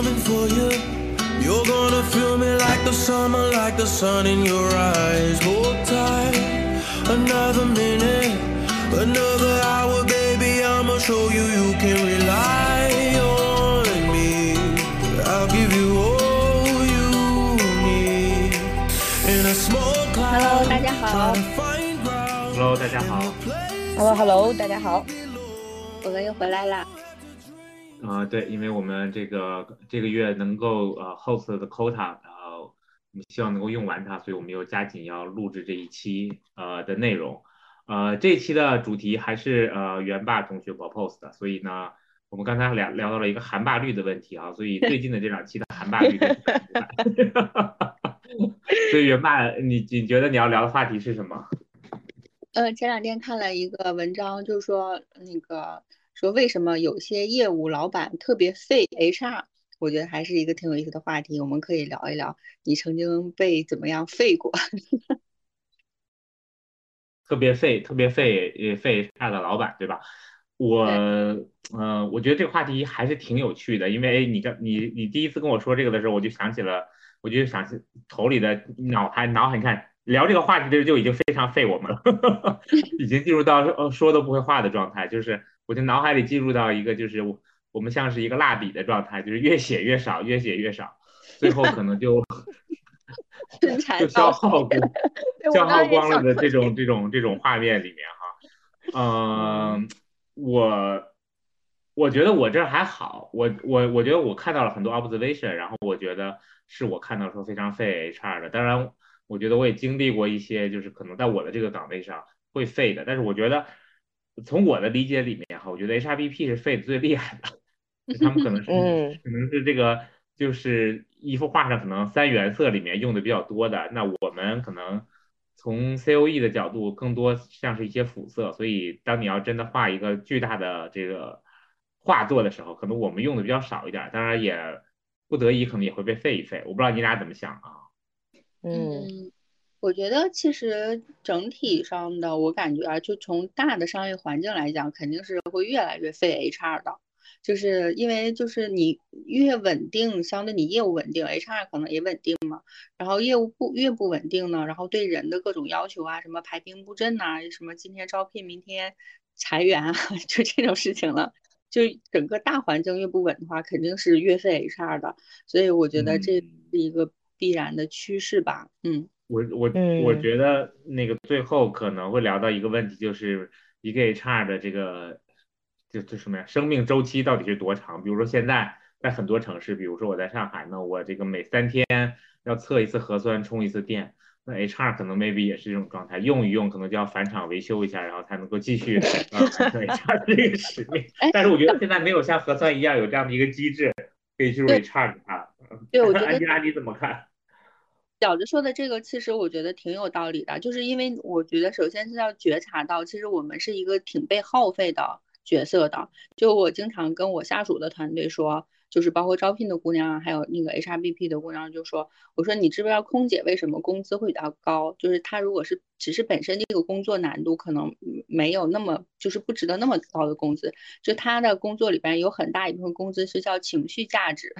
it's fine. I'm coming for you. You're gonna feel me like the summer, like the sun in your eyes. Hold tight, another minute, another hour, baby. I'ma show you you can rely on me. I'll give you all you need. In a small Hello， cloud, 大家好 trying to find ground. Hello，大家好。 ，Hello Hello，大家好，我们又回来啦。 呃，对，因为我们这个这个月能够呃 host 的 quota，然后，我们希望能够用完它，所以我们又加紧要录制这一期呃的内容。呃，这一期的主题还是呃元霸同学 propose 的，所以呢，我们刚才聊聊到了一个韩霸率的问题啊，所以最近的这两期的韩霸率所以元霸，你你觉得你要聊的话题是什么？呃，前两天看了一个文章，就是说那个说为什么有些业务老板特别废 HR，我觉得还是一个挺有意思的话题，我们可以聊一聊你曾经被怎么样废过。特别废、特别废、呃废 HR 的老板，对吧？我，呃、我觉得这个话题还是挺有趣的，因为你这你你第一次跟我说这个的时候，我就想起了，我就想起头里的脑海脑海，你看聊这个话题的时候就已经非常废我们了，已经进入到呃说都不会话的状态，就是我就脑海里进入到一个就是我我们像是一个蜡笔的状态，就是越写越少，越写越少，最后可能就 就消耗光，消耗光了的这种这种这种画面里面哈，嗯，我我觉得我这儿还好，我我我觉得我看到了很多 observation，然后我觉得是我看到说非常费 HR 的，当然我觉得我也经历过一些就是可能在我的这个岗位上会费的，但是我觉得从我的理解里面哈，我觉得 HRBP 是废的最厉害的，他们可能是嗯可能是这个就是一幅画上可能三原色里面用的比较多的，那我们可能从 COE 的角度更多像是一些辅色，所以当你要真的画一个巨大的这个画作的时候，可能我们用的比较少一点，当然也不得已可能也会被废一废，我不知道你俩怎么想啊？嗯嗯，我觉得其实整体上的，我感觉啊，就从大的商业环境来讲，肯定是会越来越费 HR 的，就是因为就是你越稳定，相对你业务稳定，HR 可能也稳定嘛。然后业务不越不稳定呢，然后对人的各种要求啊，什么排兵布阵呐、什么今天招聘，明天裁员啊，就这种事情了。就整个大环境越不稳的话，肯定是越费 HR 的。所以我觉得这是嗯一个必然的趋势吧。嗯。我我嗯我觉得那个最后可能会聊到一个问题，就是一个 HR 的这个就就什么呀，生命周期到底是多长？比如说现在在很多城市，比如说我在上海呢，我这个每三天要测一次核酸，充一次电，那 HR 可能 maybe 也是这种状态，用一用可能就要返厂维修一下，然后才能够继续呃完成 HR 这个使命。但是我觉得现在没有像核酸一样有这样的一个机制可以去入对 HR 的啊。对我觉得 安吉拉你怎么看？饺子说的这个，其实我觉得挺有道理的，就是因为我觉得首先是要觉察到，其实我们是一个挺被耗费的角色的。就我经常跟我下属的团队说，就是包括招聘的姑娘，还有那个 HRBP 的姑娘，就说，我说你知不知道空姐为什么工资会比较高？就是她如果是只是本身这个工作难度可能没有那么，就是不值得那么高的工资，就她的工作里边有很大一部分工资是叫情绪价值。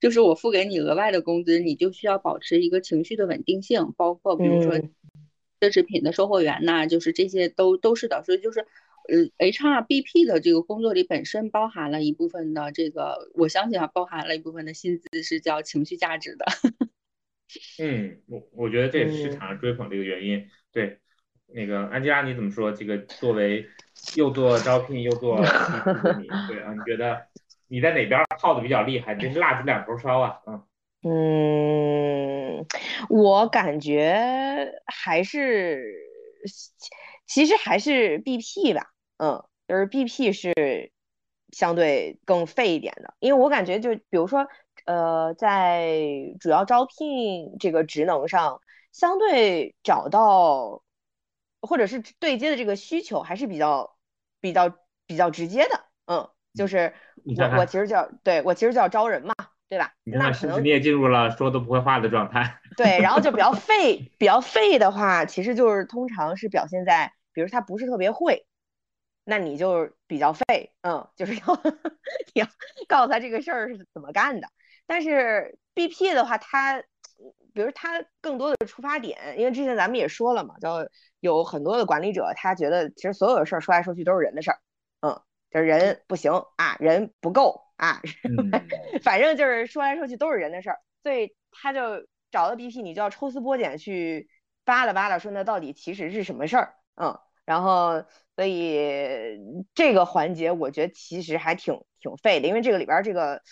就是我付给你额外的工资，你就需要保持一个情绪的稳定性，包括比如说嗯奢侈品的售货员呐、就是这些都都是的。所以就是，呃，HRBP 的这个工作里本身包含了一部分的这个，我相信啊，包含了一部分的薪资是叫情绪价值的。嗯，我我觉得这也是市嗯场追捧的一个原因。对，那个安吉拉你怎么说？这个作为又做招聘又做 对啊，你觉得你在哪边耗的比较厉害？这是蜡烛两头烧啊，嗯。嗯，我感觉还是，其实还是 BP 吧，嗯，就是 BP 是相对更费一点的，因为我感觉就比如说，呃，在主要招聘这个职能上，相对找到或者是对接的这个需求还是比较比较比较直接的，嗯，就是我我其实叫对我其实叫招人嘛，对吧？那可能你也进入了说都不会话的状态？对，然后就比较废，比较废的话，其实就是通常是表现在，比如他不是特别会，那你就比较废，嗯，就是要 要告诉他这个事儿是怎么干的。但是 BP 的话，他比如他更多的出发点，因为之前咱们也说了嘛，就有很多的管理者，他觉得其实所有的事儿说来说去都是人的事儿，嗯，就是人不行啊，人不够啊，反正就是说来说去都是人的事儿，所以他就找到 BP，你就要抽丝剥茧去扒拉扒拉，说那到底其实是什么事儿，嗯，然后所以这个环节我觉得其实还挺挺费的，因为这个里边这个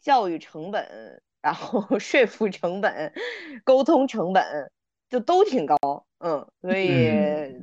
教育成本。然后 说服成本、沟通成本就都挺高，嗯，所以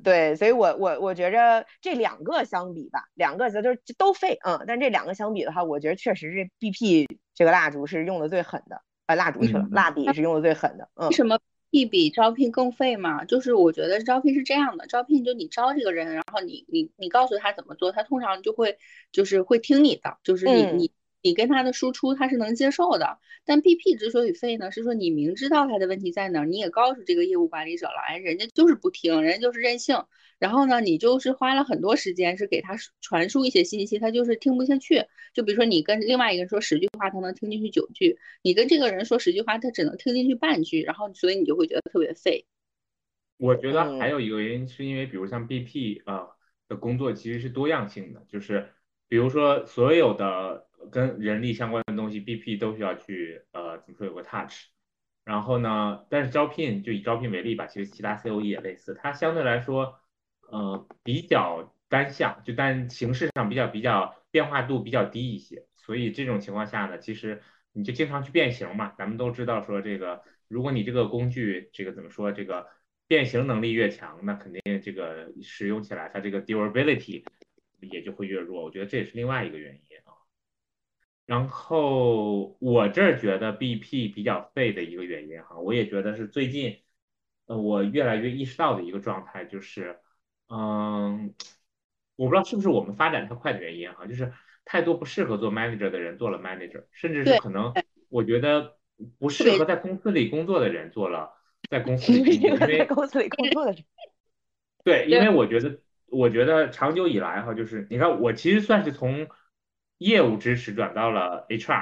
对，所以我我我觉着这两个相比吧，两个就是都废，嗯，但这两个相比的话，我觉得确实是 BP 这个蜡烛是用的最狠的，啊，蜡烛去了，蜡笔是用的最狠的，嗯。为什么 B 比招聘更费嘛？就是我觉得招聘是这样的，招聘就你招这个人，然后你你你告诉他怎么做，他通常就会就是会听你的，就是你你。你跟他的输出他是能接受的，但 BP 之所以废呢，是说你明知道他的问题在哪儿，你也告诉这个业务管理者了，哎，人家就是不听，人家就是任性，然后呢，你就是花了很多时间是给他传输一些信息，他就是听不下去。就比如说你跟另外一个人说十句话，他能听进去九句；你跟这个人说十句话，他只能听进去半句，然后所以你就会觉得特别废。我觉得还有一个原因是因为，比如像 BP 啊的工作其实是多样性的，就是比如说所有的。跟人力相关的东西，BP 都需要去呃怎么说有个 touch，然后呢，但是招聘就以招聘为例吧，其实其他 COE 也类似，它相对来说呃比较单向，就但形式上比较比较变化度比较低一些，所以这种情况下呢，其实你就经常去变形嘛，咱们都知道说这个，如果你这个工具这个怎么说这个变形能力越强，那肯定这个使用起来它这个 durability 也就会越弱，我觉得这也是另外一个原因。然后我这儿觉得 BP 比较废的一个原因哈，我也觉得是最近，呃，我越来越意识到的一个状态就是，嗯，我不知道是不是我们发展太快的原因哈，就是太多不适合做 manager 的人做了 manager，甚至是可能我觉得不适合在公司里工作的人做了在公司里因为公司里工作的人，对，因为我觉得我觉得长久以来哈，就是你看我其实算是从。业务支持转到了 HR，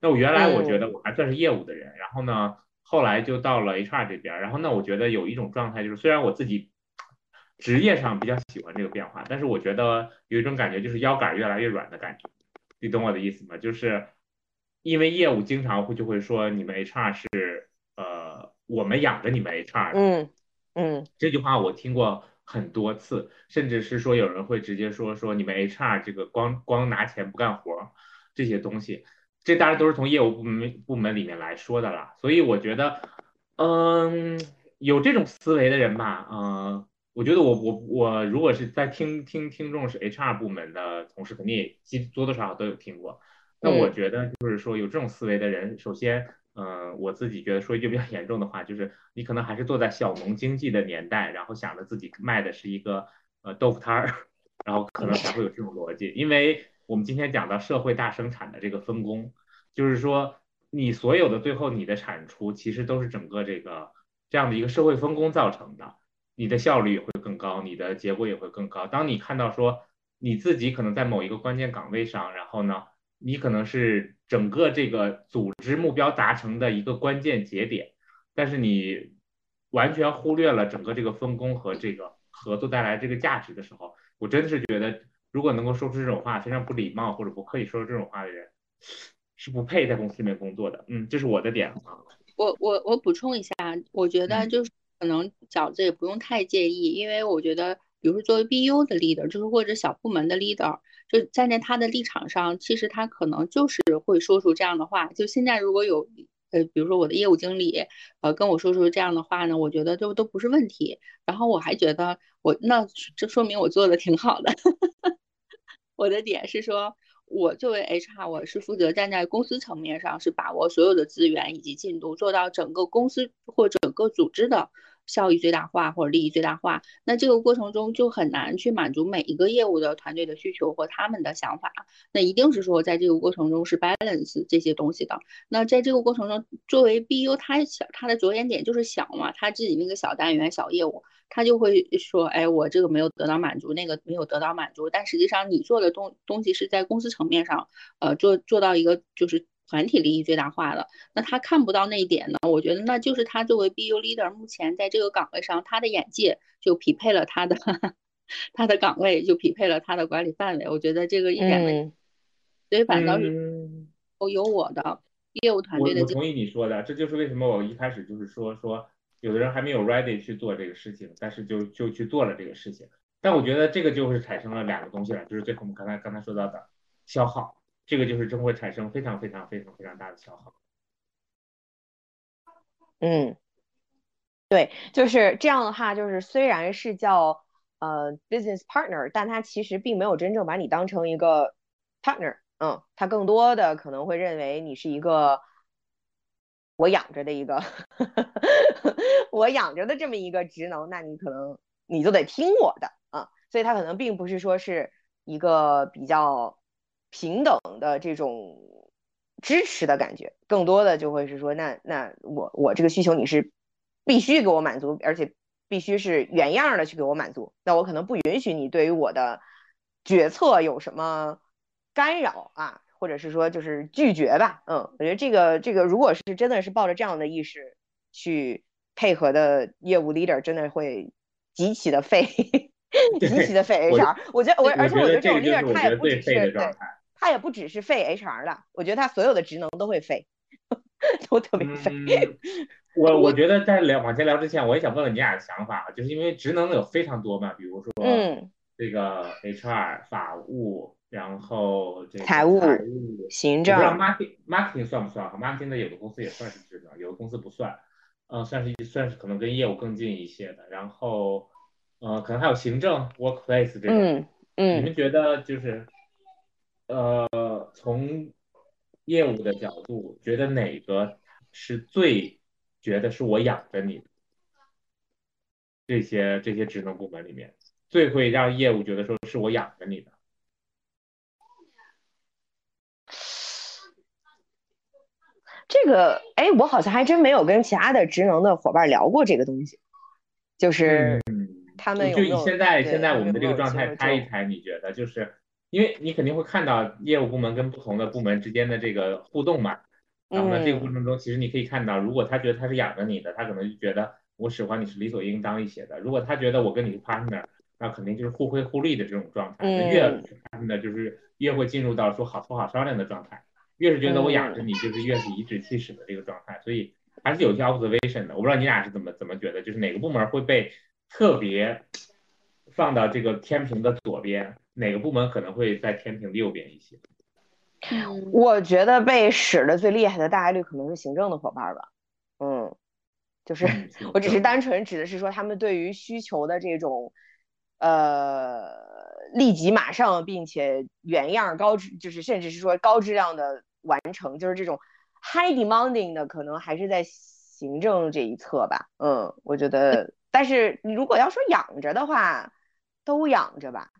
那我原来我觉得我还算是业务的人，然后呢，后来就到了 HR 这边，然后那我觉得有一种状态就是，虽然我自己职业上比较喜欢这个变化，但是我觉得有一种感觉就是腰杆越来越软的感觉，你懂我的意思吗？就是因为业务经常会就会说你们 HR 是呃我们养着你们 HR，嗯嗯，这句话我听过。很多次，甚至是说有人会直接说说你们 HR 这个光光拿钱不干活这些东西，这当然都是从业务部门部门里面来说的啦。所以我觉得，嗯，有这种思维的人吧，嗯，我觉得我我我如果是在听听听众是 HR 部门的同事，肯定也多多少少都有听过。那我觉得就是说有这种思维的人，首先。嗯，我自己觉得说一句比较严重的话，就是你可能还是坐在小农经济的年代，然后想着自己卖的是一个呃豆腐摊儿，然后可能才会有这种逻辑。因为我们今天讲到社会大生产的这个分工，就是说你所有的最后你的产出其实都是整个这个这样的一个社会分工造成的，你的效率也会更高，你的结果也会更高。当你看到说你自己可能在某一个关键岗位上，然后呢？你可能是整个这个组织目标达成的一个关键节点，但是你完全忽略了整个这个分工和这个合作带来这个价值的时候，我真的是觉得，如果能够说出这种话，非常不礼貌或者不刻意说出这种话的人，是不配在公司里面工作的。嗯，这是我的点啊。我我我补充一下，我觉得就是可能饺子也不用太介意，因为我觉得，比如说作为 BU 的 leader，就是或者小部门的 leader。就站在他的立场上，其实他可能就是会说出这样的话。就现在如果有呃，比如说我的业务经理呃跟我说出这样的话呢，我觉得都都不是问题。然后我还觉得我那这说明我做的挺好的。我的点是说，我作为 HR，我是负责站在公司层面上是把握所有的资源以及进度，做到整个公司或整个组织的效益最大化或者利益最大化。那这个过程中就很难去满足每一个业务的团队的需求和他们的想法。那一定是说在这个过程中是 balance 这些东西的。那在这个过程中，作为 BU，他小他的着眼点就是小嘛，他自己那个小单元小业务，他就会说，哎，我这个没有得到满足，那个没有得到满足。但实际上你做的东东西是在公司层面上，呃，做做到一个就是。团体利益最大化了，那他看不到那一点呢？我觉得那就是他作为 BU leader，目前在这个岗位上，他的眼界就匹配了他的 他的岗位，就匹配了他的管理范围。我觉得这个一点没，所以反倒是都有我的业务团队的。我同意你说的，这就是为什么我一开始就是说说，有的人还没有 ready 去做这个事情，但是就就去做了这个事情。但我觉得这个就是产生了两个东西了，就是最后我们刚才刚才说到的消耗。这个就是真会产生非常非常非常非常大的消耗。嗯，对，就是这样的话，就是虽然是叫呃 business partner，但他其实并没有真正把你当成一个 partner。嗯，他更多的可能会认为你是一个我养着的一个 我养着的这么一个职能，那你可能你就得听我的啊。所以他可能并不是说是一个比较。平等的这种支持的感觉，更多的就会是说，那那我我这个需求你是必须给我满足，而且必须是原样的去给我满足。那我可能不允许你对于我的决策有什么干扰啊，或者是说就是拒绝吧。嗯，我觉得这个这个如果是真的是抱着这样的意识去配合的业务 leader，真的会极其的费 极其的费 HR。我觉得我而且我觉得这种 leader 他也不只是对。他也不只是废 HR 了，我觉得他所有的职能都会废，都特别废。我我觉得在聊往前聊之前，我也想问问你俩的想法，就是因为职能有非常多嘛，比如说这个 HR 法务，然后这个财务、行政。不知道 marketing marketing 算不算？marketing 的有的公司也算是职能，有的公司不算。嗯，算是算是可能跟业务更近一些的。然后，呃，可能还有行政 workplace 这种。嗯嗯。你们觉得就是？呃，从业务的角度，觉得哪个是最觉得是我养着你？这些这些职能部门里面，最会让业务觉得说是我养着你的？这个，哎，我好像还真没有跟其他的职能的伙伴聊过这个东西，就是他们就以现在现在我们的这个状态猜一猜，你觉得就是？因为你肯定会看到业务部门跟不同的部门之间的这个互动嘛，然后呢，这个过程中其实你可以看到，如果他觉得他是养着你的，他可能就觉得我使唤你是理所应当一些的；如果他觉得我跟你是 partner，那肯定就是互惠互利的这种状态。越 partner 就是越会进入到说好说好商量的状态，越是觉得我养着你，就是越是颐指气使的这个状态。所以还是有些 observation 的。我不知道你俩是怎么怎么觉得，就是哪个部门会被特别放到这个天平的左边？哪个部门可能会在天平右边一些？我觉得被使的最厉害的大概率可能是行政的伙伴吧。嗯，就是我只是单纯指的是说他们对于需求的这种呃立即马上并且原样高质，就是甚至是说高质量的完成，就是这种 high demanding 的可能还是在行政这一侧吧。嗯，我觉得，但是你如果要说养着的话，都养着吧。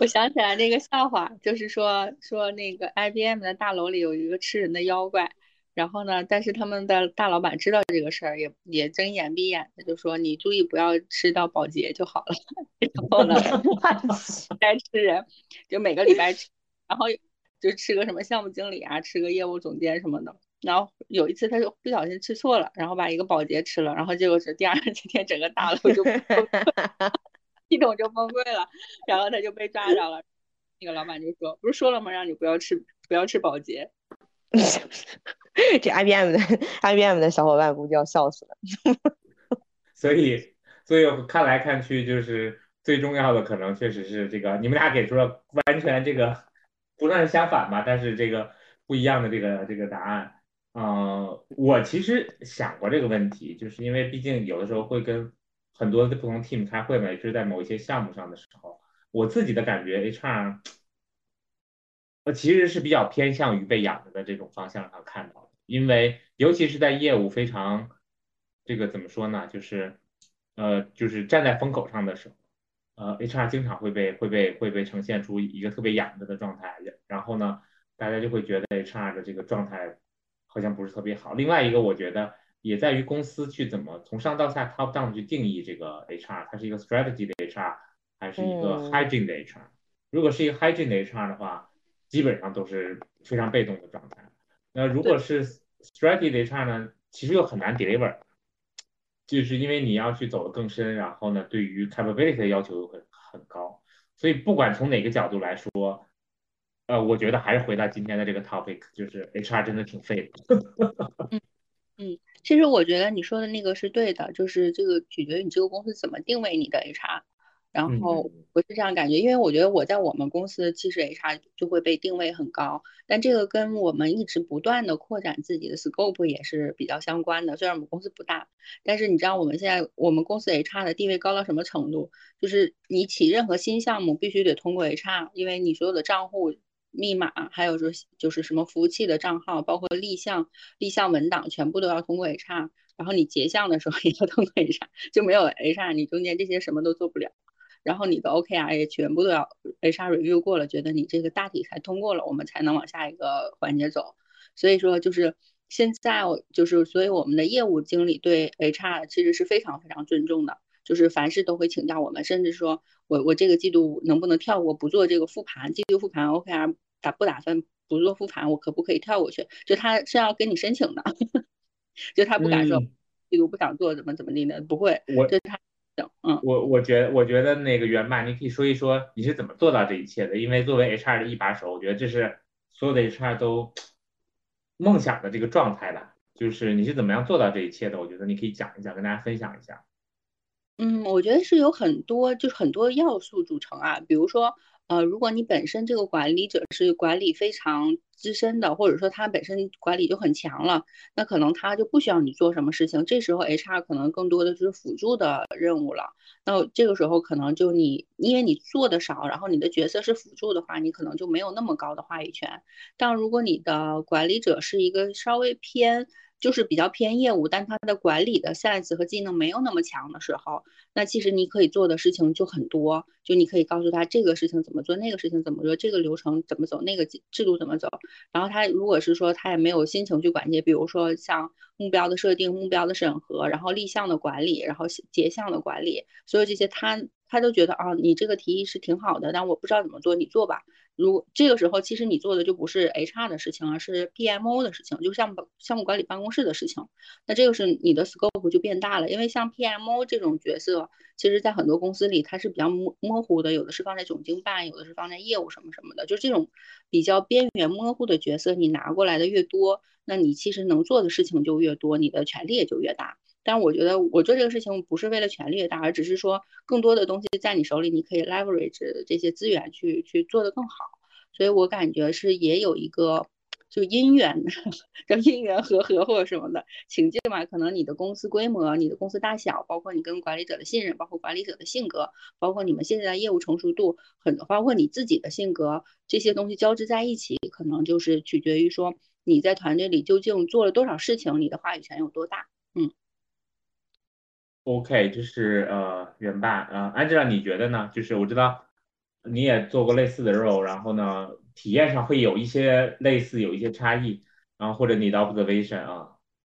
我想起来那个笑话，就是说说那个 IBM 的大楼里有一个吃人的妖怪，然后呢，但是他们的大老板知道这个事儿，也也睁眼闭眼的就说你注意不要吃到保洁就好了。然后呢，该吃人就每个礼拜吃，然后就吃个什么项目经理啊，吃个业务总监什么的。然后有一次他就不小心吃错了，然后把一个保洁吃了，然后结果是第二天整个大楼就。系统就崩溃了，然后他就被抓着了。那个老板就说：“不是说了吗？让你不要吃，不要吃保洁。”这 IBM 的 IBM 的小伙伴估计要笑死了。所以，所以看来看去，就是最重要的可能确实是这个。你们俩给出了完全这个不算是相反吧，但是这个不一样的这个这个答案。嗯，我其实想过这个问题，就是因为毕竟有的时候会跟。很多的不同 team 开会嘛，也是在某一些项目上的时候，我自己的感觉，HR，呃，其实是比较偏向于被养着的这种方向上看到的，因为尤其是在业务非常这个怎么说呢，就是呃，就是站在风口上的时候，呃，HR 经常会被会被会被呈现出一个特别养着的状态，然后呢，大家就会觉得 HR 的这个状态好像不是特别好。另外一个，我觉得也在于公司去怎么从上到下 top down 去定义这个 HR，它是一个 strategy 的 HR 还是一个 hygiene 的 HR？如果是一个 hygiene 的 HR 的话，基本上都是非常被动的状态。那如果是 strategy 的 HR 呢，其实又很难 deliver。就是因为你要去走得更深，然后呢，对于 capability 的要求又很很高，所以不管从哪个角度来说，呃，我觉得还是回到今天的这个 topic，就是 HR 真的挺废的。嗯嗯，其实我觉得你说的那个是对的，就是这个取决于你这个公司怎么定位你的 HR。然后我是这样感觉，因为我觉得我在我们公司其实 HR 就会被定位很高，但这个跟我们一直不断的扩展自己的 scope 也是比较相关的。虽然我们公司不大，但是你知道我们现在我们公司 HR 的地位高到什么程度？就是你起任何新项目必须得通过 HR，因为你所有的账户密码，还有说就是什么服务器的账号，包括立项立项文档，全部都要通过 HR。然后你结项的时候 也要通过 HR，就没有 HR，你中间这些什么都做不了。然后你的 OKR 也全部都要 HR review 过了，觉得你这个大体才通过了，我们才能往下一个环节走。所以说就是现在就是，所以我们的业务经理对 HR 其实是非常非常尊重的，就是凡事都会请教我们，甚至说我我这个季度能不能跳过不做这个复盘，季度复盘 OKR 打不打算，不做复盘我可不可以跳过去？就他是要跟你申请的，就他不敢说季度不想做怎么怎么地的，不会，就他。嗯，我我觉我觉得那个袁爸，你可以说一说你是怎么做到这一切的？因为作为 HR 的一把手，我觉得这是所有的 HR 都梦想的这个状态吧。就是你是怎么样做到这一切的？我觉得你可以讲一讲，跟大家分享一下。嗯，我觉得是有很多，就是很多要素组成啊，比如说。呃，如果你本身这个管理者是管理非常资深的，或者说他本身管理就很强了，那可能他就不需要你做什么事情。这时候 HR 可能更多的就是辅助的任务了。那这个时候可能就你，因为你做的少，然后你的角色是辅助的话，你可能就没有那么高的话语权。但如果你的管理者是一个稍微偏，就是比较偏业务，但他的管理的 sense 和技能没有那么强的时候，那其实你可以做的事情就很多。就你可以告诉他这个事情怎么做，那个事情怎么做，这个流程怎么走，那个制度怎么走。然后他如果是说他也没有心情去管这些，比如说像目标的设定、目标的审核，然后立项的管理，然后结项的管理，所有这些他他都觉得啊，你这个提议是挺好的，但我不知道怎么做，你做吧。如这个时候，其实你做的就不是 HR 的事情，而是 PMO 的事情，就项目项目管理办公室的事情。那这个是你的 scope 就变大了，因为像 PMO 这种角色，其实在很多公司里它是比较模模糊的，有的是放在总经办，有的是放在业务什么什么的。就这种比较边缘模糊的角色，你拿过来的越多，那你其实能做的事情就越多，你的权力也就越大。但我觉得我做这个事情不是为了权力越大，而只是说更多的东西在你手里，你可以 leverage 这些资源去去做得更好。所以我感觉是也有一个就姻缘，叫姻缘和合或什么的情境嘛。可能你的公司规模、你的公司大小，包括你跟管理者的信任，包括管理者的性格，包括你们现在的业务成熟度，很包括你自己的性格，这些东西交织在一起，可能就是取决于说你在团队里究竟做了多少事情，你的话语权有多大。嗯。OK，就是呃，元爸，呃，Angela，你觉得呢？就是我知道。你也做过类似的 role，然后呢，体验上会有一些类似，有一些差异，然后或者你的 observation 啊。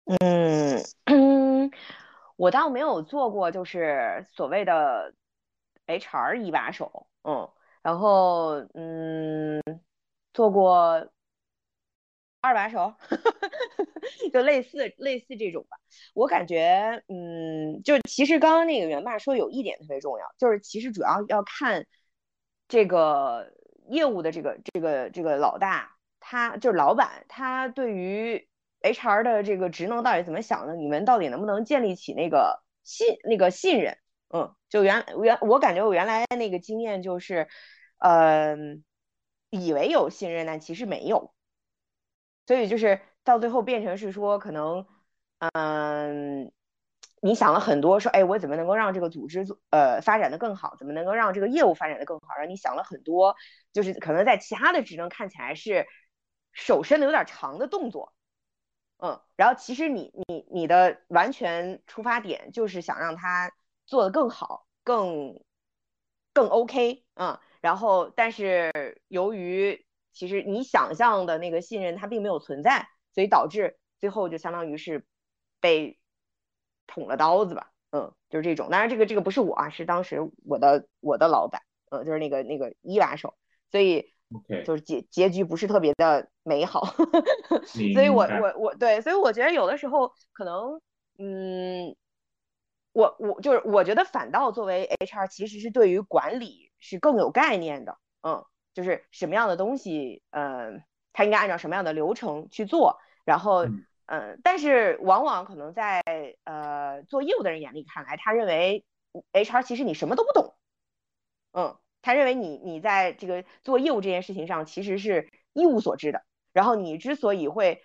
嗯嗯，我倒没有做过，就是所谓的 HR 一把手，嗯，然后嗯，做过二把手，就类似类似这种吧。我感觉，嗯，就其实刚刚那个元爸说有一点特别重要，就是其实主要要看。这个业务的这个这个这个老大，他就是老板，他对于 HR 的这个职能到底怎么想的？你们到底能不能建立起那个信那个信任？嗯，就原原我感觉我原来那个经验就是，嗯，以为有信任，但其实没有，所以就是到最后变成是说可能，嗯。你想了很多，说，哎，我怎么能够让这个组织做呃发展的更好？怎么能够让这个业务发展的更好？然后你想了很多，就是可能在其他的职能看起来是手伸的有点长的动作，嗯，然后其实你你你的完全出发点就是想让他做得更好，更更 OK 嗯。然后，但是由于其实你想象的那个信任它并没有存在，所以导致最后就相当于是被捅了刀子吧。嗯，就是这种。当然，这个这个不是我啊，是当时我的我的老板，呃，就是那个那个一把手。所以就是结结局不是特别的美好。所以我我我对，所以我觉得有的时候可能，嗯，我我就是我觉得反倒作为 HR 其实是对于管理。是更有概念的，嗯，就是什么样的东西，嗯，他应该按照什么样的流程去做，然后，嗯，但是往往可能在呃做业务的人眼里看来，他认为 HR 其实你什么都不懂，嗯，他认为你你在这个做业务这件事情上其实是一无所知的，然后你之所以会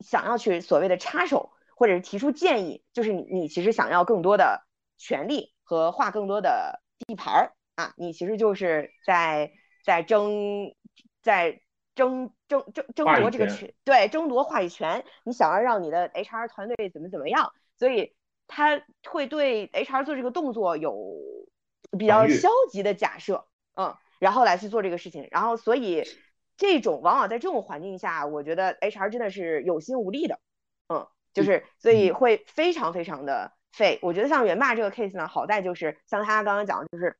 想要去所谓的插手或者是提出建议，就是你你其实想要更多的权利和画更多的地盘儿。啊，你其实就是在在争，在争争争争夺这个权，对，争夺话语权。你想要让你的 HR 团队怎么怎么样，所以他会对 HR 做这个动作有比较消极的假设，嗯，然后来去做这个事情，然后所以这种往往在这种环境下，我觉得 HR 真的是有心无力的，嗯，就是所以会非常非常的废。我觉得像元霸这个 case 呢，好在就是像他刚刚讲的，就是。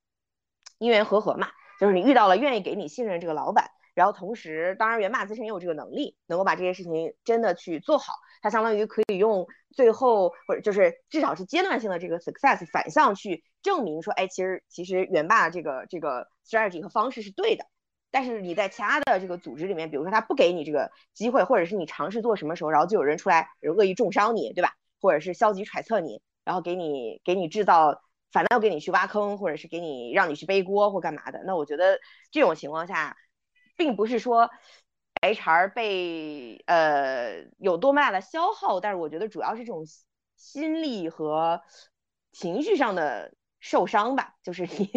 因缘和合嘛，就是你遇到了愿意给你信任这个老板，然后同时，当然源码自身也有这个能力，能够把这些事情真的去做好，它相当于可以用最后或者就是至少是阶段性的这个 success 反向去证明说，哎，其实其实元霸这个这个 strategy 和方式是对的。但是你在其他的这个组织里面，比如说他不给你这个机会，或者是你尝试做什么时候，然后就有人出来恶意重伤你，对吧？或者是消极揣测你，然后给你给你制造。反倒给你去挖坑，或者是给你让你去背锅或干嘛的，那我觉得这种情况下，并不是说 HR 被呃有多么大的消耗，但是我觉得主要是这种心力和情绪上的受伤吧，就是你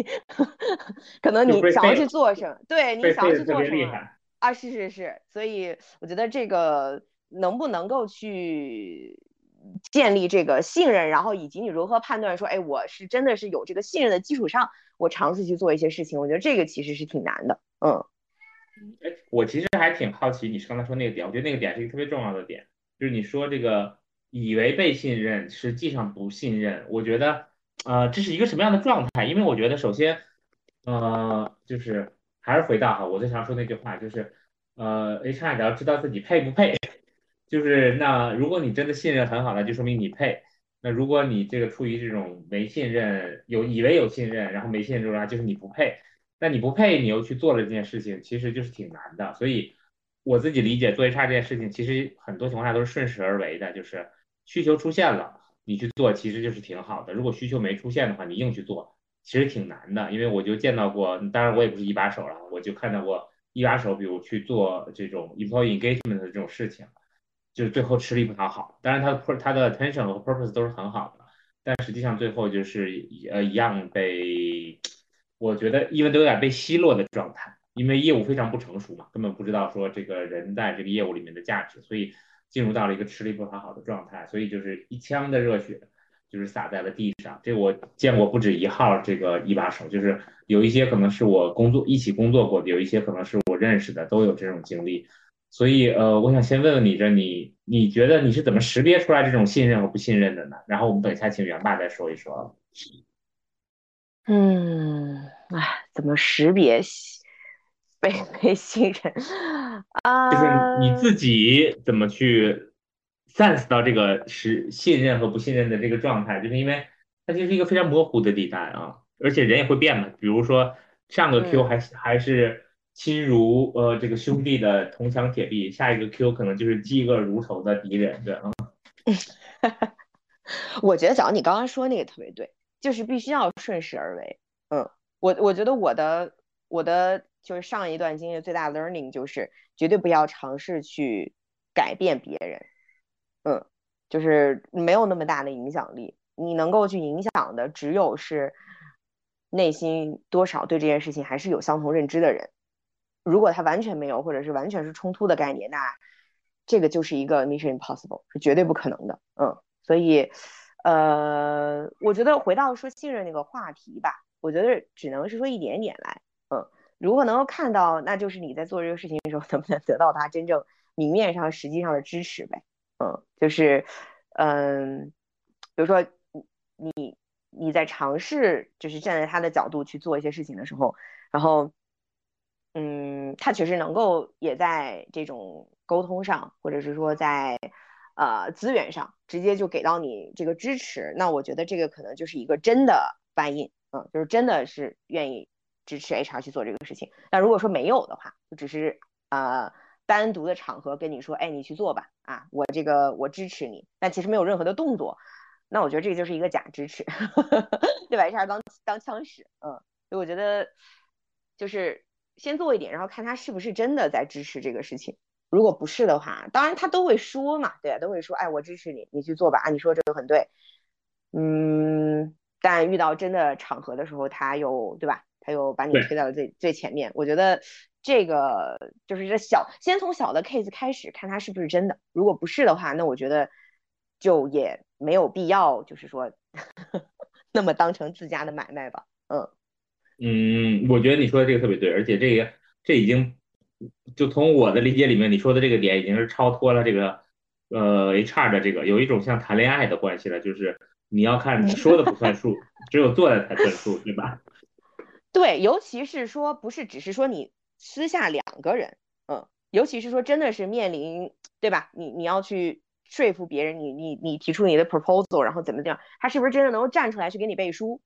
可能你想要去做什么，对你想要去做什么啊？是是是，所以我觉得这个能不能够去。建立这个信任，然后以及你如何判断说，哎，我是真的是有这个信任的基础上，我尝试去做一些事情，我觉得这个其实是挺难的。嗯，哎，我其实还挺好奇，你是刚才说那个点，我觉得那个点是一个特别重要的点，就是你说这个以为被信任，实际上不信任，我觉得，呃，这是一个什么样的状态？因为我觉得，首先，呃，就是还是回到哈，我最常说那句话，就是，呃，HR 只要知道自己配不配。就是那，如果你真的信任很好，那就说明你配。那如果你这个出于这种没信任，有以为有信任，然后没信任的话，就是你不配。那你不配，你又去做了这件事情，其实就是挺难的。所以我自己理解做 HR 这件事情，其实很多情况下都是顺势而为的，就是需求出现了，你去做其实就是挺好的。如果需求没出现的话，你硬去做，其实挺难的。因为我就见到过，当然我也不是一把手了，我就看到过一把手，比如去做这种 employee engagement 的这种事情。就是最后吃力不讨好，当然他的他的 attention 和 purpose 都是很好的，但实际上最后就是呃一样被，我觉得因为都有点被奚落的状态，因为业务非常不成熟嘛，根本不知道说这个人在这个业务里面的价值，所以进入到了一个吃力不讨好的状态，所以就是一腔的热血就是洒在了地上。这我见过不止一号这个一把手，就是有一些可能是我工作一起工作过的，有一些可能是我认识的，都有这种经历。所以，呃，我想先问问你，这你你觉得你是怎么识别出来这种信任和不信任的呢？然后我们等一下请袁爸再说一说。嗯，哎，怎么识别 被被信任啊？就是你自己怎么去 sense 到这个是信任和不信任的这个状态？就是因为它就是一个非常模糊的地带啊，而且人也会变嘛。比如说上个 Q 还还是。亲如呃这个兄弟的铜墙铁壁，下一个 Q 可能就是嫉恶如仇的敌人，对啊。我觉得早你刚刚说那个特别对，就是必须要顺势而为。嗯，我我觉得我的我的就是上一段经历最大的 learning 就是绝对不要尝试去改变别人。嗯，就是没有那么大的影响力，你能够去影响的只有是内心多少对这件事情还是有相同认知的人。如果他完全没有，或者是完全是冲突的概念，那这个就是一个 mission impossible，是绝对不可能的。嗯，所以，呃，我觉得回到说信任那个话题吧，我觉得只能是说一点点来，嗯，如果能够看到，那就是你在做这个事情的时候能不能得到他真正明面上、实际上的支持呗，嗯，就是，嗯，比如说你你你在尝试就是站在他的角度去做一些事情的时候，然后，嗯，他确实能够也在这种沟通上，或者是说在。呃，资源上直接就给到你这个支持，那我觉得这个可能就是一个真的翻译，嗯，就是真的是愿意支持 HR 去做这个事情。但如果说没有的话，就只是呃单独的场合跟你说，哎，你去做吧，啊，我这个我支持你，但其实没有任何的动作，那我觉得这就是一个假支持，对吧？HR 当当枪使，嗯，所以我觉得就是先做一点，然后看他是不是真的在支持这个事情。如果不是的话，当然他都会说嘛，对啊，都会说，哎，我支持你，你去做吧，啊，你说这个很对，嗯，但遇到真的场合的时候，他又对吧？他又把你推到了最最前面。我觉得这个就是这小，先从小的 case 开始，看他是不是真的。如果不是的话，那我觉得就也没有必要，就是说 那么当成自家的买卖吧。嗯嗯，我觉得你说的这个特别对，而且这个这已经。就从我的理解里面，你说的这个点已经是超脱了这个呃 HR 的这个有一种像谈恋爱的关系了，就是你要看你说的不算数，只有做的才算数，对吧？对，尤其是说不是只是说你私下两个人，嗯，尤其是说真的是面临对吧？你你要去说服别人，你你你提出你的 proposal，然后怎么怎样，他是不是真的能够站出来去给你背书？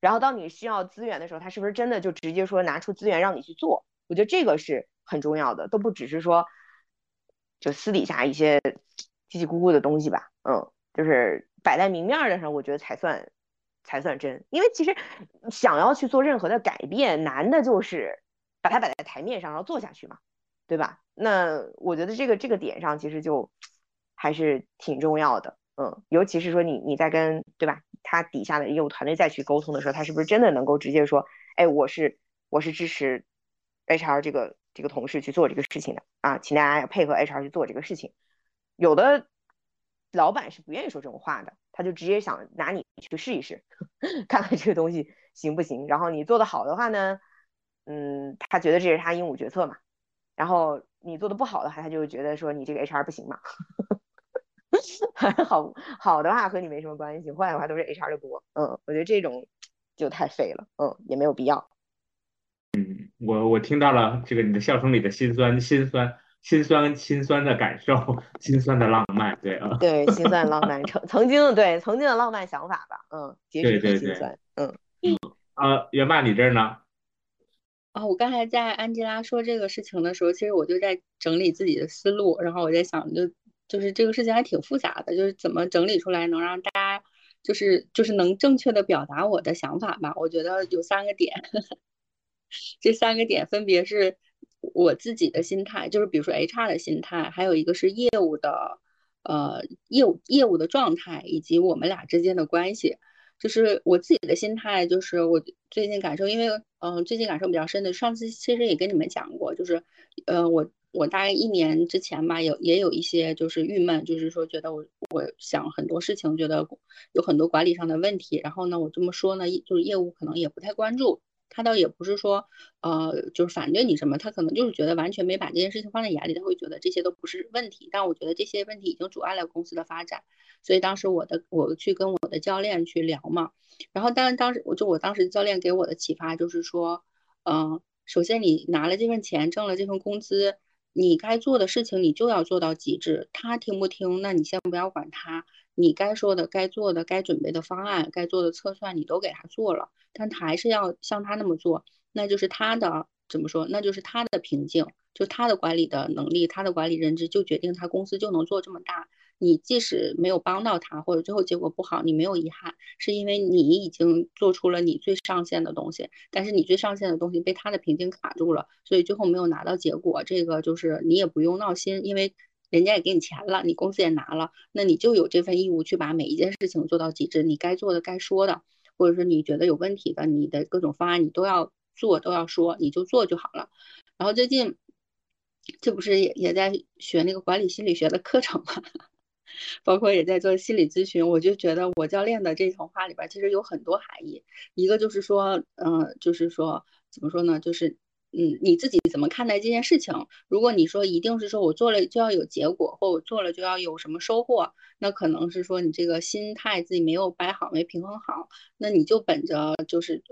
然后当你需要资源的时候，他是不是真的就直接说拿出资源让你去做？我觉得这个是很重要的，都不只是说就私底下一些叽叽咕咕的东西吧，嗯，就是摆在明面的时候，我觉得才算才算真。因为其实想要去做任何的改变，难的就是把它摆在台面上，然后做下去嘛，对吧？那我觉得这个这个点上其实就还是挺重要的，嗯，尤其是说你你在跟对吧他底下的业务团队再去沟通的时候，他是不是真的能够直接说，哎，我是我是支持。HR 这个这个同事去做这个事情的啊，请大家配合 HR 去做这个事情。有的老板是不愿意说这种话的，他就直接想拿你去试一试，看看这个东西行不行。然后你做的好的话呢，嗯，他觉得这是他鹦鹉决策嘛。然后你做的不好的话，他就觉得说你这个 HR 不行嘛。好好的话和你没什么关系，坏的话都是 HR 的锅。嗯，我觉得这种就太废了，嗯，也没有必要。嗯，我我听到了这个你的笑声里的心酸、心酸、心酸、心酸的感受，心酸的浪漫，对啊，对，心酸浪漫，曾曾经对曾经的浪漫想法吧，嗯，结局很心酸，嗯，啊，元爸你这儿呢？啊，我刚才在安吉拉说这个事情的时候，其实我就在整理自己的思路，然后我在想，就就是这个事情还挺复杂的，就是怎么整理出来能让大家就是就是能正确的表达我的想法吧？我觉得有三个点。这三个点分别是我自己的心态，就是比如说 HR 的心态，还有一个是业务的，呃，业务业务的状态，以及我们俩之间的关系。就是我自己的心态，就是我最近感受，因为嗯，最近感受比较深的，上次其实也跟你们讲过，就是呃，我我大概一年之前吧，有也有一些就是郁闷，就是说觉得我我想很多事情，觉得有很多管理上的问题，然后呢，我这么说呢，就是业务可能也不太关注。他倒也不是说，呃，就是反对你什么，他可能就是觉得完全没把这件事情放在眼里，他会觉得这些都不是问题。但我觉得这些问题已经阻碍了公司的发展，所以当时我的我去跟我的教练去聊嘛，然后当当时我就我当时教练给我的启发就是说，嗯，首先你拿了这份钱，挣了这份工资，你该做的事情你就要做到极致。他听不听，那你先不要管他。你该说的、该做的、该准备的方案、该做的测算，你都给他做了，但他还是要像他那么做，那就是他的怎么说？那就是他的瓶颈，就他的管理的能力，他的管理认知就决定他公司就能做这么大。你即使没有帮到他，或者最后结果不好，你没有遗憾，是因为你已经做出了你最上限的东西，但是你最上限的东西被他的瓶颈卡住了，所以最后没有拿到结果。这个就是你也不用闹心，因为。人家也给你钱了，你公司也拿了，那你就有这份义务去把每一件事情做到极致。你该做的、该说的，或者说你觉得有问题的，你的各种方案你都要做，都要说，你就做就好了。然后最近这不是也也在学那个管理心理学的课程吗？包括也在做心理咨询，我就觉得我教练的这层话里边其实有很多含义。一个就是说，嗯，就是说怎么说呢？就是嗯，你自己怎么看待这件事情？如果你说一定是说我做了就要有结果，或我做了就要有什么收获，那可能是说你这个心态自己没有摆好，没平衡好。那你就本着就是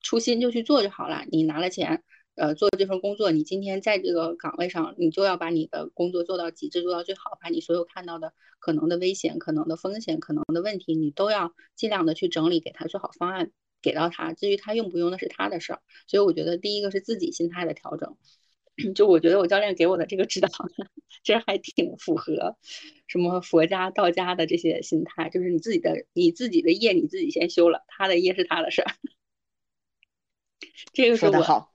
初心就去做就好了。你拿了钱。呃，做这份工作，你今天在这个岗位上，你就要把你的工作做到极致，做到最好，把你所有看到的可能的危险、可能的风险、可能的问题，你都要尽量的去整理，给他做好方案，给到他。至于他用不用，那是他的事儿。所以我觉得第一个是自己心态的调整。就我觉得我教练给我的这个指导，其实还挺符合什么佛家、道家的这些心态，就是你自己的你自己的业你自己先修了，他的业是他的事儿。这个说的好。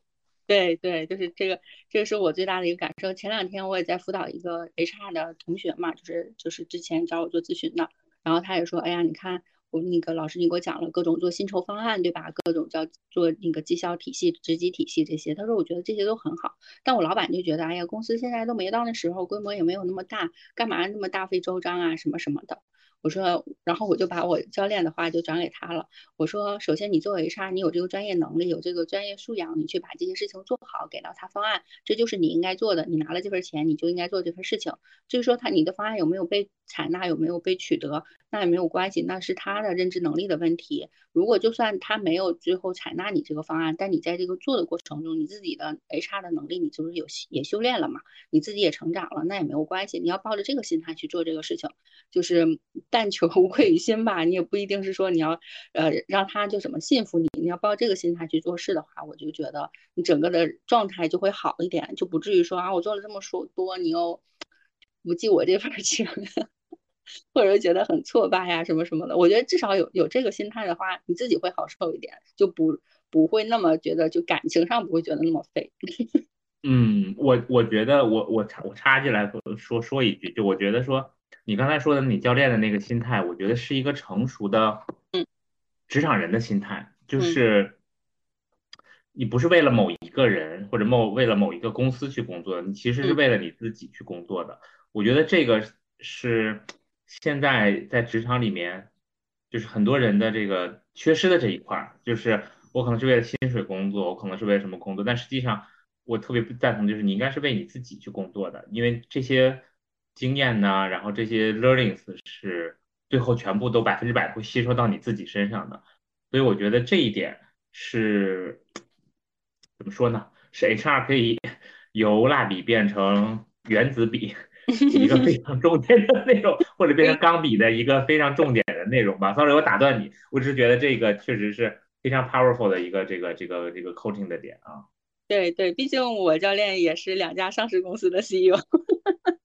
对对，就是这个，这个是我最大的一个感受。前两天我也在辅导一个 HR 的同学嘛，就是就是之前找我做咨询的，然后他也说，哎呀，你看我那个老师，你给我讲了各种做薪酬方案，对吧？各种叫做那个绩效体系、职级体系这些，他说我觉得这些都很好，但我老板就觉得，哎呀，公司现在都没到那时候，规模也没有那么大，干嘛那么大费周章啊，什么什么的。我说，然后我就把我教练的话就转给他了。我说，首先你做 HR，你有这个专业能力，有这个专业素养，你去把这些事情做好，给到他方案，这就是你应该做的。你拿了这份钱，你就应该做这份事情。至于说他你的方案有没有被采纳，有没有被取得，那也没有关系，那是他的认知能力的问题。如果就算他没有最后采纳你这个方案，但你在这个做的过程中，你自己的 HR 的能力，你就是有也修炼了嘛，你自己也成长了，那也没有关系。你要抱着这个心态去做这个事情，就是。但求无愧于心吧，你也不一定是说你要，呃，让他就怎么信服你。你要抱这个心态去做事的话，我就觉得你整个的状态就会好一点，就不至于说啊，我做了这么说多，你又不记我这份情，或者觉得很挫败呀什么什么的。我觉得至少有有这个心态的话，你自己会好受一点，就不不会那么觉得就感情上不会觉得那么废。嗯，我我觉得我我插我插进来说说一句，就我觉得说。你刚才说的你教练的那个心态，我觉得是一个成熟的职场人的心态，就是你不是为了某一个人或者某为了某一个公司去工作，你其实是为了你自己去工作的。我觉得这个是现在在职场里面，就是很多人的这个缺失的这一块儿，就是我可能是为了薪水工作，我可能是为了什么工作，但实际上我特别不赞同，就是你应该是为你自己去工作的，因为这些。经验呢，然后这些 learnings 是最后全部都百分之百会吸收到你自己身上的，所以我觉得这一点是怎么说呢？是 HR 可以 由蜡笔变成原子笔一个非常重点的内容，或者变成钢笔的一个非常重点的内容吧。Sorry，我打断你，我只是觉得这个确实是非常 powerful 的一个这个这个这个 coaching 的点啊。对对，毕竟我教练也是两家上市公司的 CEO。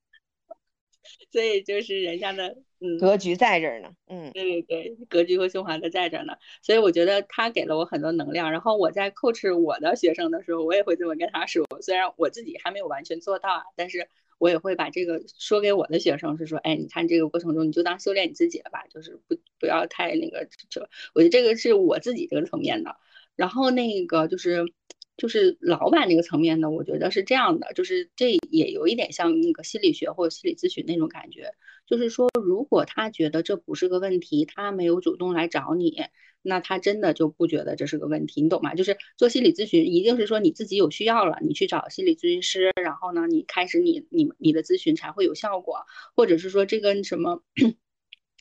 所以就是人家的嗯格局在这儿呢，嗯，对对对，格局和胸怀都在这儿呢。所以我觉得他给了我很多能量。然后我在 coach 我的学生的时候，我也会这么跟他说。虽然我自己还没有完全做到啊，但是我也会把这个说给我的学生，是说，哎，你看这个过程中，你就当修炼你自己了吧，就是不不要太那个，就我觉得这个是我自己这个层面的。然后那个就是。就是老板这个层面呢，我觉得是这样的，就是这也有一点像那个心理学或者心理咨询那种感觉，就是说，如果他觉得这不是个问题，他没有主动来找你，那他真的就不觉得这是个问题，你懂吗？就是做心理咨询，一定是说你自己有需要了，你去找心理咨询师，然后呢，你开始你你你的咨询才会有效果，或者是说这个什么。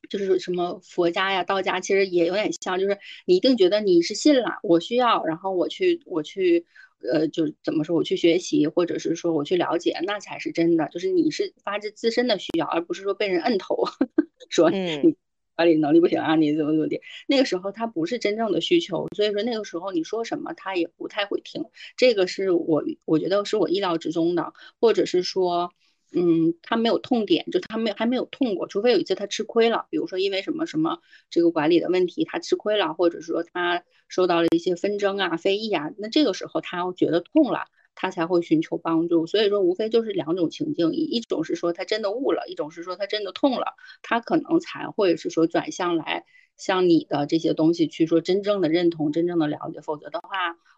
就是什么佛家呀、道家，其实也有点像，就是你一定觉得你是信了，我需要，然后我去，我去，呃，就怎么说，我去学习，或者是说我去了解，那才是真的。就是你是发自自身的需要，而不是说被人摁头，说你管理能力不行啊，你怎么怎么的。那个时候他不是真正的需求，所以说那个时候你说什么他也不太会听。这个是我我觉得是我意料之中的，或者是说。嗯，他没有痛点，就他没还没有痛过，除非有一次他吃亏了，比如说因为什么什么这个管理的问题他吃亏了，或者说他受到了一些纷争啊、非议啊，那这个时候他觉得痛了，他才会寻求帮助。所以说，无非就是两种情境，一种是说他真的悟了，一种是说他真的痛了，他可能才会是说转向来向你的这些东西去说真正的认同、真正的了解。否则的话，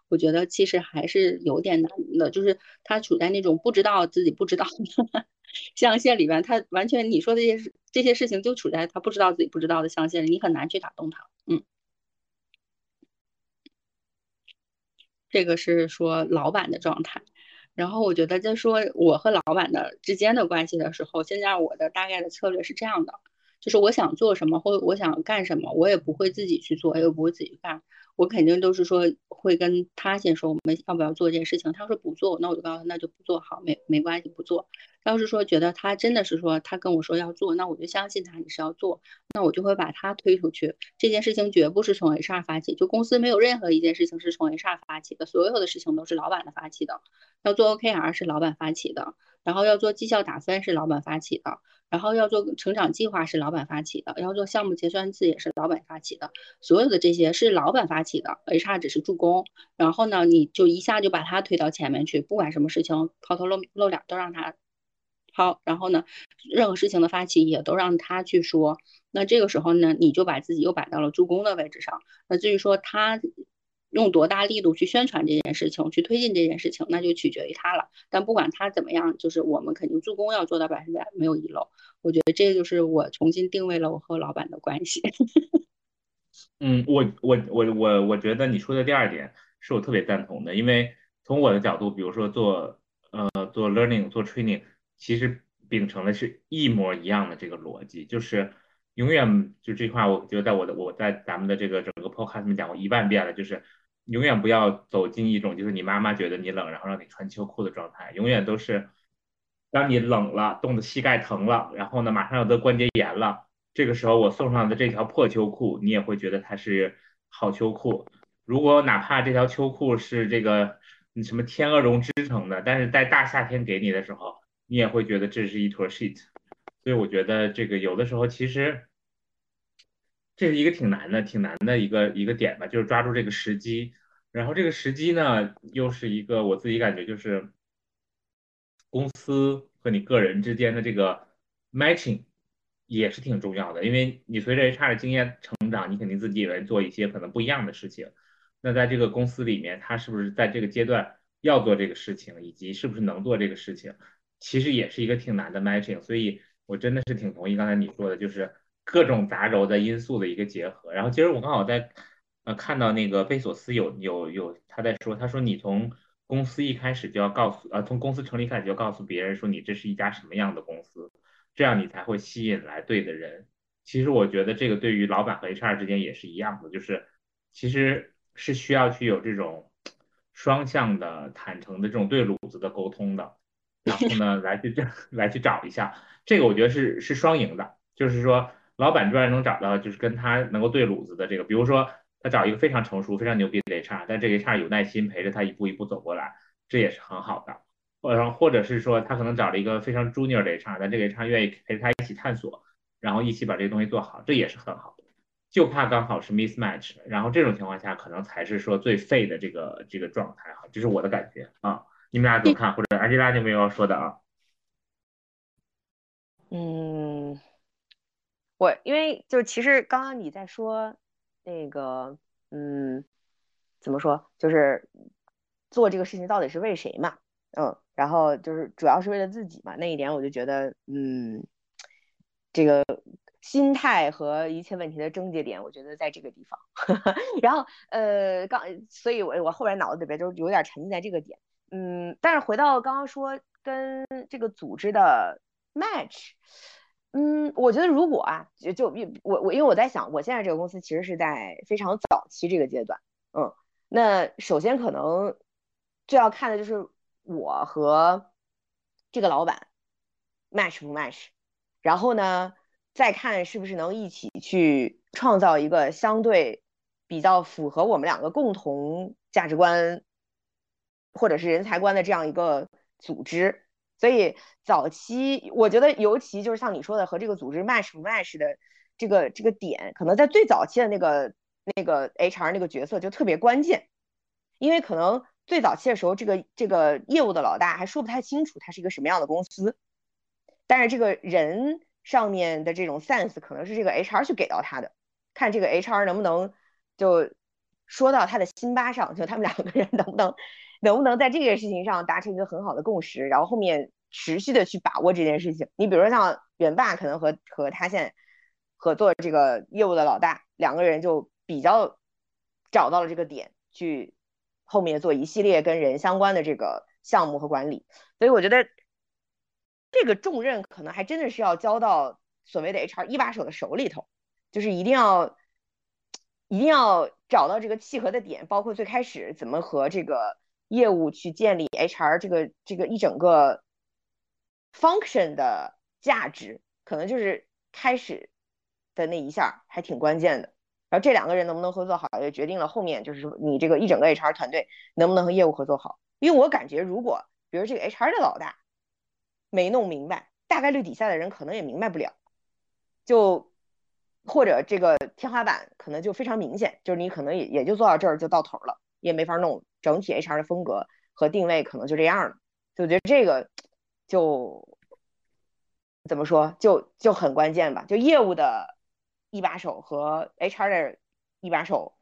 我觉得其实还是有点难的，就是他处在那种不知道自己不知道的 象限里边，他完全你说这些事这些事情就处在他不知道自己不知道的象限里，你很难去打动他。嗯。这个是说老板的状态，然后我觉得在说我和老板的之间的关系的时候，现在我的大概的策略是这样的，就是我想做什么或我想干什么，我也不会自己去做，又不会自己干。我肯定都是说会跟他先说我们要不要做这件事情，他说不做，那我就告诉他那就不做好，没没关系不做。要是说觉得他真的是说他跟我说要做，那我就相信他你是要做，那我就会把他推出去。这件事情绝不是从 HR 发起，就公司没有任何一件事情是从 HR 发起的，所有的事情都是老板的发起的。要做 OKR 是老板发起的，然后要做绩效打分是老板发起的。然后要做成长计划是老板发起的，要做项目结算字也是老板发起的，所有的这些是老板发起的，HR 只是助攻。然后呢，你就一下就把他推到前面去，不管什么事情抛头露露脸都让他好。然后呢，任何事情的发起也都让他去说。那这个时候呢，你就把自己又摆到了助攻的位置上。那至于说他。用多大力度去宣传这件事情，去推进这件事情，那就取决于他了。但不管他怎么样，就是我们肯定助攻要做到百分之百没有遗漏。我觉得这就是我重新定位了我和老板的关系。嗯，我我我我我觉得你说的第二点是我特别赞同的，因为从我的角度，比如说做呃做 learning 做 training，其实秉承的是一模一样的这个逻辑，就是永远就这句话，我觉得在我的我在咱们的这个整个 podcast 里面讲过一万遍了，就是。永远不要走进一种就是你妈妈觉得你冷，然后让你穿秋裤的状态。永远都是，当你冷了，冻得膝盖疼了，然后呢，马上要得关节炎了，这个时候我送上的这条破秋裤，你也会觉得它是好秋裤。如果哪怕这条秋裤是这个你什么天鹅绒织成的，但是在大夏天给你的时候，你也会觉得这是一坨 shit。所以我觉得这个有的时候其实。这是一个挺难的、挺难的一个一个点吧，就是抓住这个时机。然后这个时机呢，又是一个我自己感觉就是公司和你个人之间的这个 matching 也是挺重要的。因为你随着 HR 的经验成长，你肯定自己也在做一些可能不一样的事情。那在这个公司里面，他是不是在这个阶段要做这个事情，以及是不是能做这个事情，其实也是一个挺难的 matching。所以我真的是挺同意刚才你说的，就是。各种杂糅的因素的一个结合，然后其实我刚好在呃看到那个贝索斯有有有他在说，他说你从公司一开始就要告诉呃从公司成立开始就要告诉别人说你这是一家什么样的公司，这样你才会吸引来对的人。其实我觉得这个对于老板和 HR 之间也是一样的，就是其实是需要去有这种双向的坦诚的这种对路子的沟通的，然后呢来去这 来去找一下，这个我觉得是是双赢的，就是说。老板突然能找到就是跟他能够对路子的这个，比如说他找一个非常成熟、非常牛逼的 HR，但这个 HR 有耐心陪着他一步一步走过来，这也是很好的。或者或者是说他可能找了一个非常 junior 的 HR，但这个 HR 愿意陪着他一起探索，然后一起把这个东西做好，这也是很好的。就怕刚好是 mismatch，然后这种情况下可能才是说最废的这个这个状态哈，这是我的感觉啊。你们俩怎么看？或者安吉拉有没有要说的啊？嗯。我因为就其实刚刚你在说那个嗯怎么说就是做这个事情到底是为谁嘛嗯然后就是主要是为了自己嘛那一点我就觉得嗯这个心态和一切问题的症结点我觉得在这个地方 然后呃刚所以我我后边脑子里边就有点沉浸在这个点嗯但是回到刚刚说跟这个组织的 match。嗯，我觉得如果啊，就就我我因为我在想，我现在这个公司其实是在非常早期这个阶段，嗯，那首先可能最要看的就是我和这个老板 match 不 match，然后呢，再看是不是能一起去创造一个相对比较符合我们两个共同价值观或者是人才观的这样一个组织。所以早期，我觉得尤其就是像你说的和这个组织 match 不 match 的这个这个点，可能在最早期的那个那个 HR 那个角色就特别关键，因为可能最早期的时候，这个这个业务的老大还说不太清楚它是一个什么样的公司，但是这个人上面的这种 sense 可能是这个 HR 去给到他的，看这个 HR 能不能就说到他的心巴上，就他们两个人能不能能不能在这件事情上达成一个很好的共识，然后后面持续的去把握这件事情。你比如说像元霸，可能和和他现在合作这个业务的老大两个人就比较找到了这个点去。后面做一系列跟人相关的这个项目和管理，所以我觉得这个重任可能还真的是要交到所谓的 HR 一把手的手里头，就是一定要一定要找到这个契合的点，包括最开始怎么和这个业务去建立 HR 这个这个一整个 function 的价值，可能就是开始的那一下还挺关键的。然后这两个人能不能合作好，也决定了后面就是你这个一整个 HR 团队能不能和业务合作好。因为我感觉，如果比如这个 HR 的老大没弄明白，大概率底下的人可能也明白不了，就或者这个天花板可能就非常明显，就是你可能也也就做到这儿就到头了，也没法弄。整体 HR 的风格和定位可能就这样了。就我觉得这个就怎么说，就就很关键吧，就业务的。一把手和 HR 的一把手，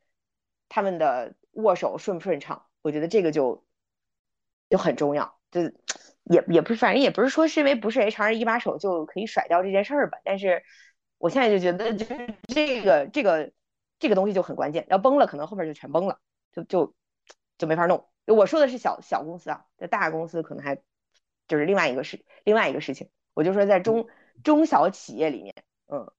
他们的握手顺不顺畅？我觉得这个就就很重要。就也也不是，反正也不是说是因为不是 HR 一把手就可以甩掉这件事儿吧。但是我现在就觉得，就是这个这个这个东西就很关键。要崩了，可能后面就全崩了，就就就没法弄。我说的是小小公司啊，在大公司可能还就是另外一个事，另外一个事情。我就说在中中小企业里面，嗯。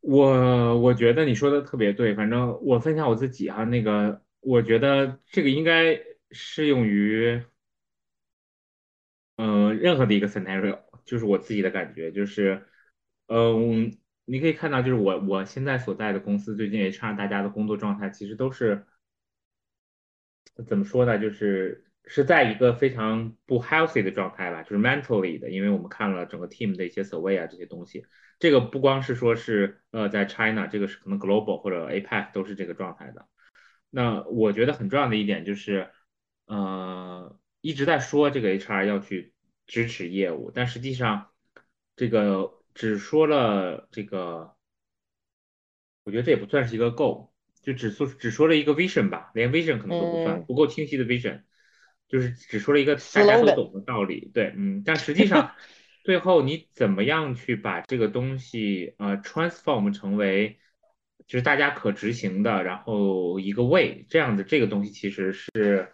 我我觉得你说的特别对，反正我分享我自己哈，那个我觉得这个应该适用于，嗯，任何的一个 scenario，就是我自己的感觉，就是，嗯，你可以看到，就是我我现在所在的公司最近 HR 大家的工作状态其实都是怎么说呢，就是。是在一个非常不 healthy 的状态吧，就是 mentally 的，因为我们看了整个 team 的一些 survey 啊这些东西，这个不光是说是呃在 China，这个是可能 global 或者 APAC 都是这个状态的。那我觉得很重要的一点就是，呃，一直在说这个 HR 要去支持业务，但实际上这个只说了这个，我觉得这也不算是一个 goal，就只说只说了一个 vision 吧，连 vision 可能都不算，不够清晰的 vision。就是只说了一个大家都懂的道理，对，嗯，但实际上 最后你怎么样去把这个东西呃 transform 成为就是大家可执行的，然后一个 way 这样子，这个东西其实是，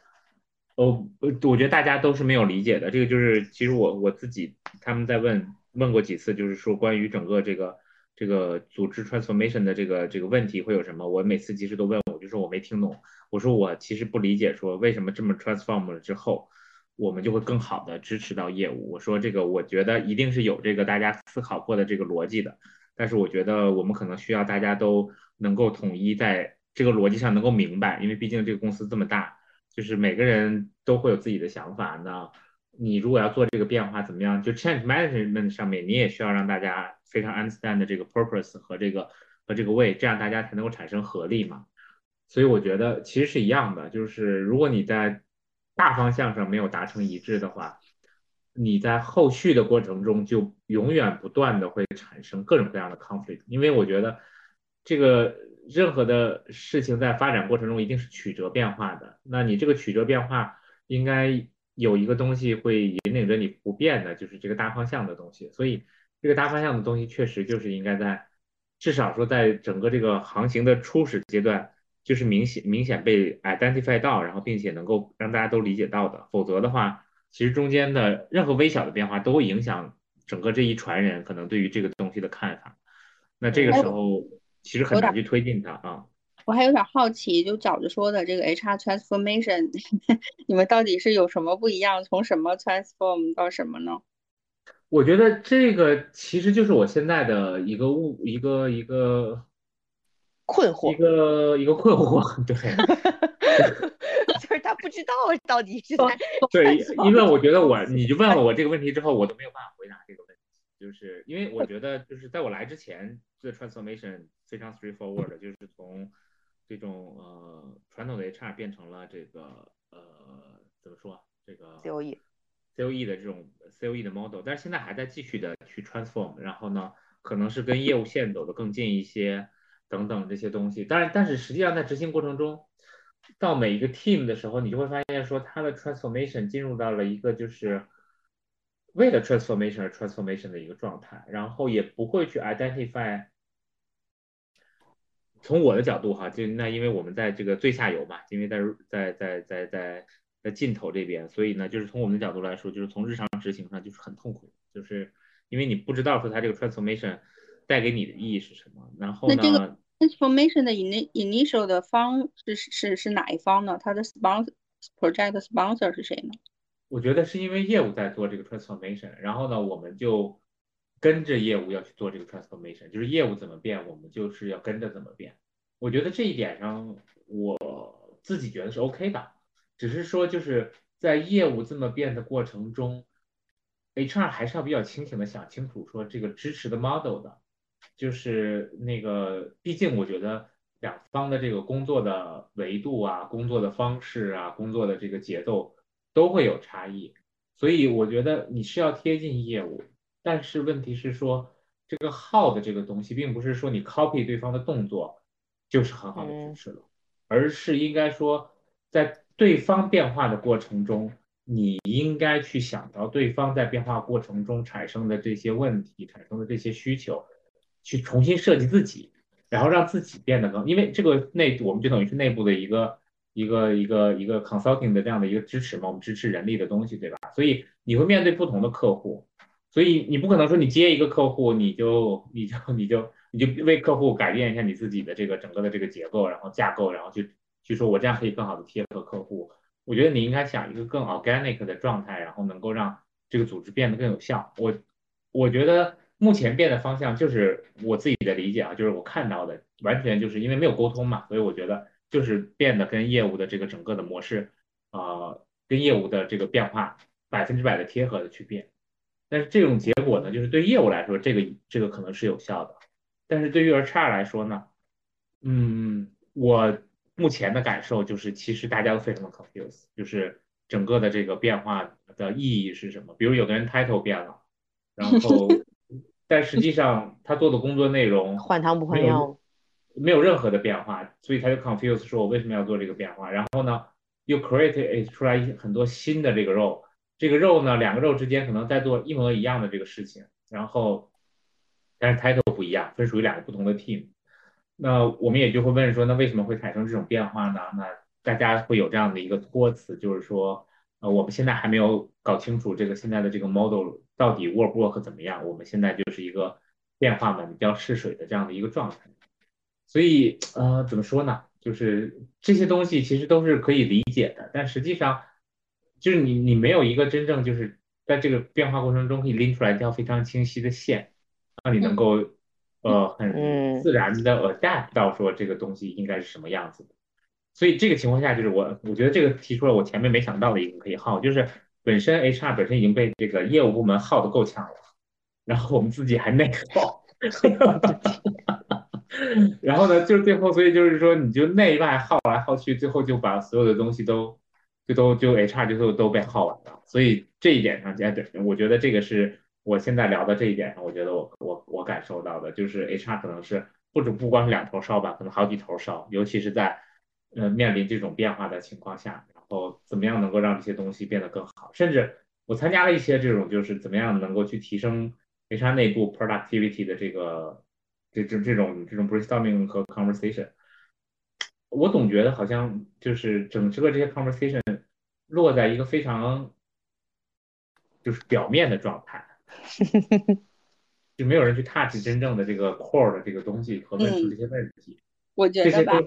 哦，我觉得大家都是没有理解的。这个就是其实我我自己他们在问问过几次，就是说关于整个这个这个组织 transformation 的这个这个问题会有什么，我每次其实都问我，就说我没听懂。我说我其实不理解，说为什么这么 transform 了之后，我们就会更好的支持到业务。我说这个我觉得一定是有这个大家思考过的这个逻辑的，但是我觉得我们可能需要大家都能够统一在这个逻辑上能够明白，因为毕竟这个公司这么大，就是每个人都会有自己的想法。那你如果要做这个变化，怎么样？就 change management 上面，你也需要让大家非常 understand 这个 purpose 和这个和这个 way，这样大家才能够产生合力嘛。所以我觉得其实是一样的，就是如果你在大方向上没有达成一致的话，你在后续的过程中就永远不断的会产生各种各样的 conflict。因为我觉得这个任何的事情在发展过程中一定是曲折变化的，那你这个曲折变化应该有一个东西会引领着你不变的，就是这个大方向的东西。所以这个大方向的东西确实就是应该在至少说在整个这个航行的初始阶段。就是明显明显被 identify 到，然后并且能够让大家都理解到的，否则的话，其实中间的任何微小的变化都会影响整个这一船人可能对于这个东西的看法。那这个时候其实很难去推进它啊。我还有点好奇，就饺子说的这个 HR transformation，你们到底是有什么不一样？从什么 transform 到什么呢？我觉得这个其实就是我现在的一个误，一个一个。困惑，一个一个困惑，对，就是他不知道到底是在对，因为我觉得我，你就问了我这个问题之后，我都没有办法回答这个问题，就是因为我觉得就是在我来之前，这 transformation 非常 straightforward，就是从这种呃传统的 HR 变成了这个呃怎么说这个 COE COE 的这种 COE 的 model，但是现在还在继续的去 transform，然后呢，可能是跟业务线走得更近一些等等这些东西。当然，但是实际上在执行过程中，到每一个 team 的时候，你就会发现说它的 transformation 进入到了一个就是为了 transformation 而 transformation 的一个状态，然后也不会去 identify。从我的角度哈，就那因为我们在这个最下游嘛，因为在在在在在在尽头这边，所以呢，就是从我们的角度来说，就是从日常执行上就是很痛苦，就是因为你不知道说它这个 transformation 带给你的意义是什么。然后呢，transformation 的 in initial 的方是是是哪一方呢？它的 sponsor project sponsor 是谁呢？我觉得是因为业务在做这个 transformation，然后呢，我们就。跟着业务要去做这个 transformation，就是业务怎么变，我们就是要跟着怎么变。我觉得这一点上，我自己觉得是 OK 的。只是说，就是在业务这么变的过程中，HR 还是要比较清醒的想清楚，说这个支持的 model 的，就是那个，毕竟我觉得两方的这个工作的维度啊、工作的方式啊、工作的这个节奏都会有差异，所以我觉得你是要贴近业务。但是问题是说，这个号的这个东西，并不是说你 copy 对方的动作就是很好的支持了，而是应该说，在对方变化的过程中，你应该去想到对方在变化过程中产生的这些问题，产生的这些需求，去重新设计自己，然后让自己变得更，因为这个内我们就等于是内部的一个一个一个一个 consulting 的这样的一个支持嘛，我们支持人力的东西，对吧？所以你会面对不同的客户。所以你不可能说你接一个客户，你就你就你就你就为客户改变一下你自己的这个整个的这个结构，然后架构，然后去去说我这样可以更好的贴合客户。我觉得你应该想一个更 organic 的状态，然后能够让这个组织变得更有效。我我觉得目前变的方向就是我自己的理解啊，就是我看到的完全就是因为没有沟通嘛，所以我觉得就是变得跟业务的这个整个的模式，呃，跟业务的这个变化百分之百的贴合的去变。但是这种结果呢，就是对业务来说，这个这个可能是有效的，但是对于 HR 来说呢，嗯，我目前的感受就是，其实大家都非常的 confused，就是整个的这个变化的意义是什么？比如有的人 title 变了，然后，但实际上他做的工作内容换汤不换药，没有任何的变化，所以他就 confused，说我为什么要做这个变化？然后呢，又 create 出来很多新的这个 role。这个肉呢，两个肉之间可能在做一模一样的这个事情，然后，但是 title 不一样，分属于两个不同的 team。那我们也就会问说，那为什么会产生这种变化呢？那大家会有这样的一个托词，就是说，呃，我们现在还没有搞清楚这个现在的这个 model 到底 work work 怎么样。我们现在就是一个变化嘛，比较试水的这样的一个状态。所以，呃，怎么说呢？就是这些东西其实都是可以理解的，但实际上。就是你，你没有一个真正就是在这个变化过程中可以拎出来一条非常清晰的线，让你能够呃很自然的 adapt 到说这个东西应该是什么样子的。所以这个情况下，就是我我觉得这个提出了我前面没想到的一个可以耗，就是本身 HR 本身已经被这个业务部门耗得够呛了，然后我们自己还内耗，然后呢，就是最后，所以就是说你就内外耗来耗去，最后就把所有的东西都。就都就 HR 就都都被耗完了，所以这一点上，对，我觉得这个是我现在聊的这一点上，我觉得我我我感受到的，就是 HR 可能是不止不光是两头烧吧，可能好几头烧，尤其是在呃面临这种变化的情况下，然后怎么样能够让这些东西变得更好，甚至我参加了一些这种，就是怎么样能够去提升 HR 内部 productivity 的这个这这这种这种 brainstorming 和 conversation。我总觉得好像就是整个这些 conversation 落在一个非常就是表面的状态，就没有人去 touch 真正的这个 core 的这个东西和问出这些问题。我觉得吧，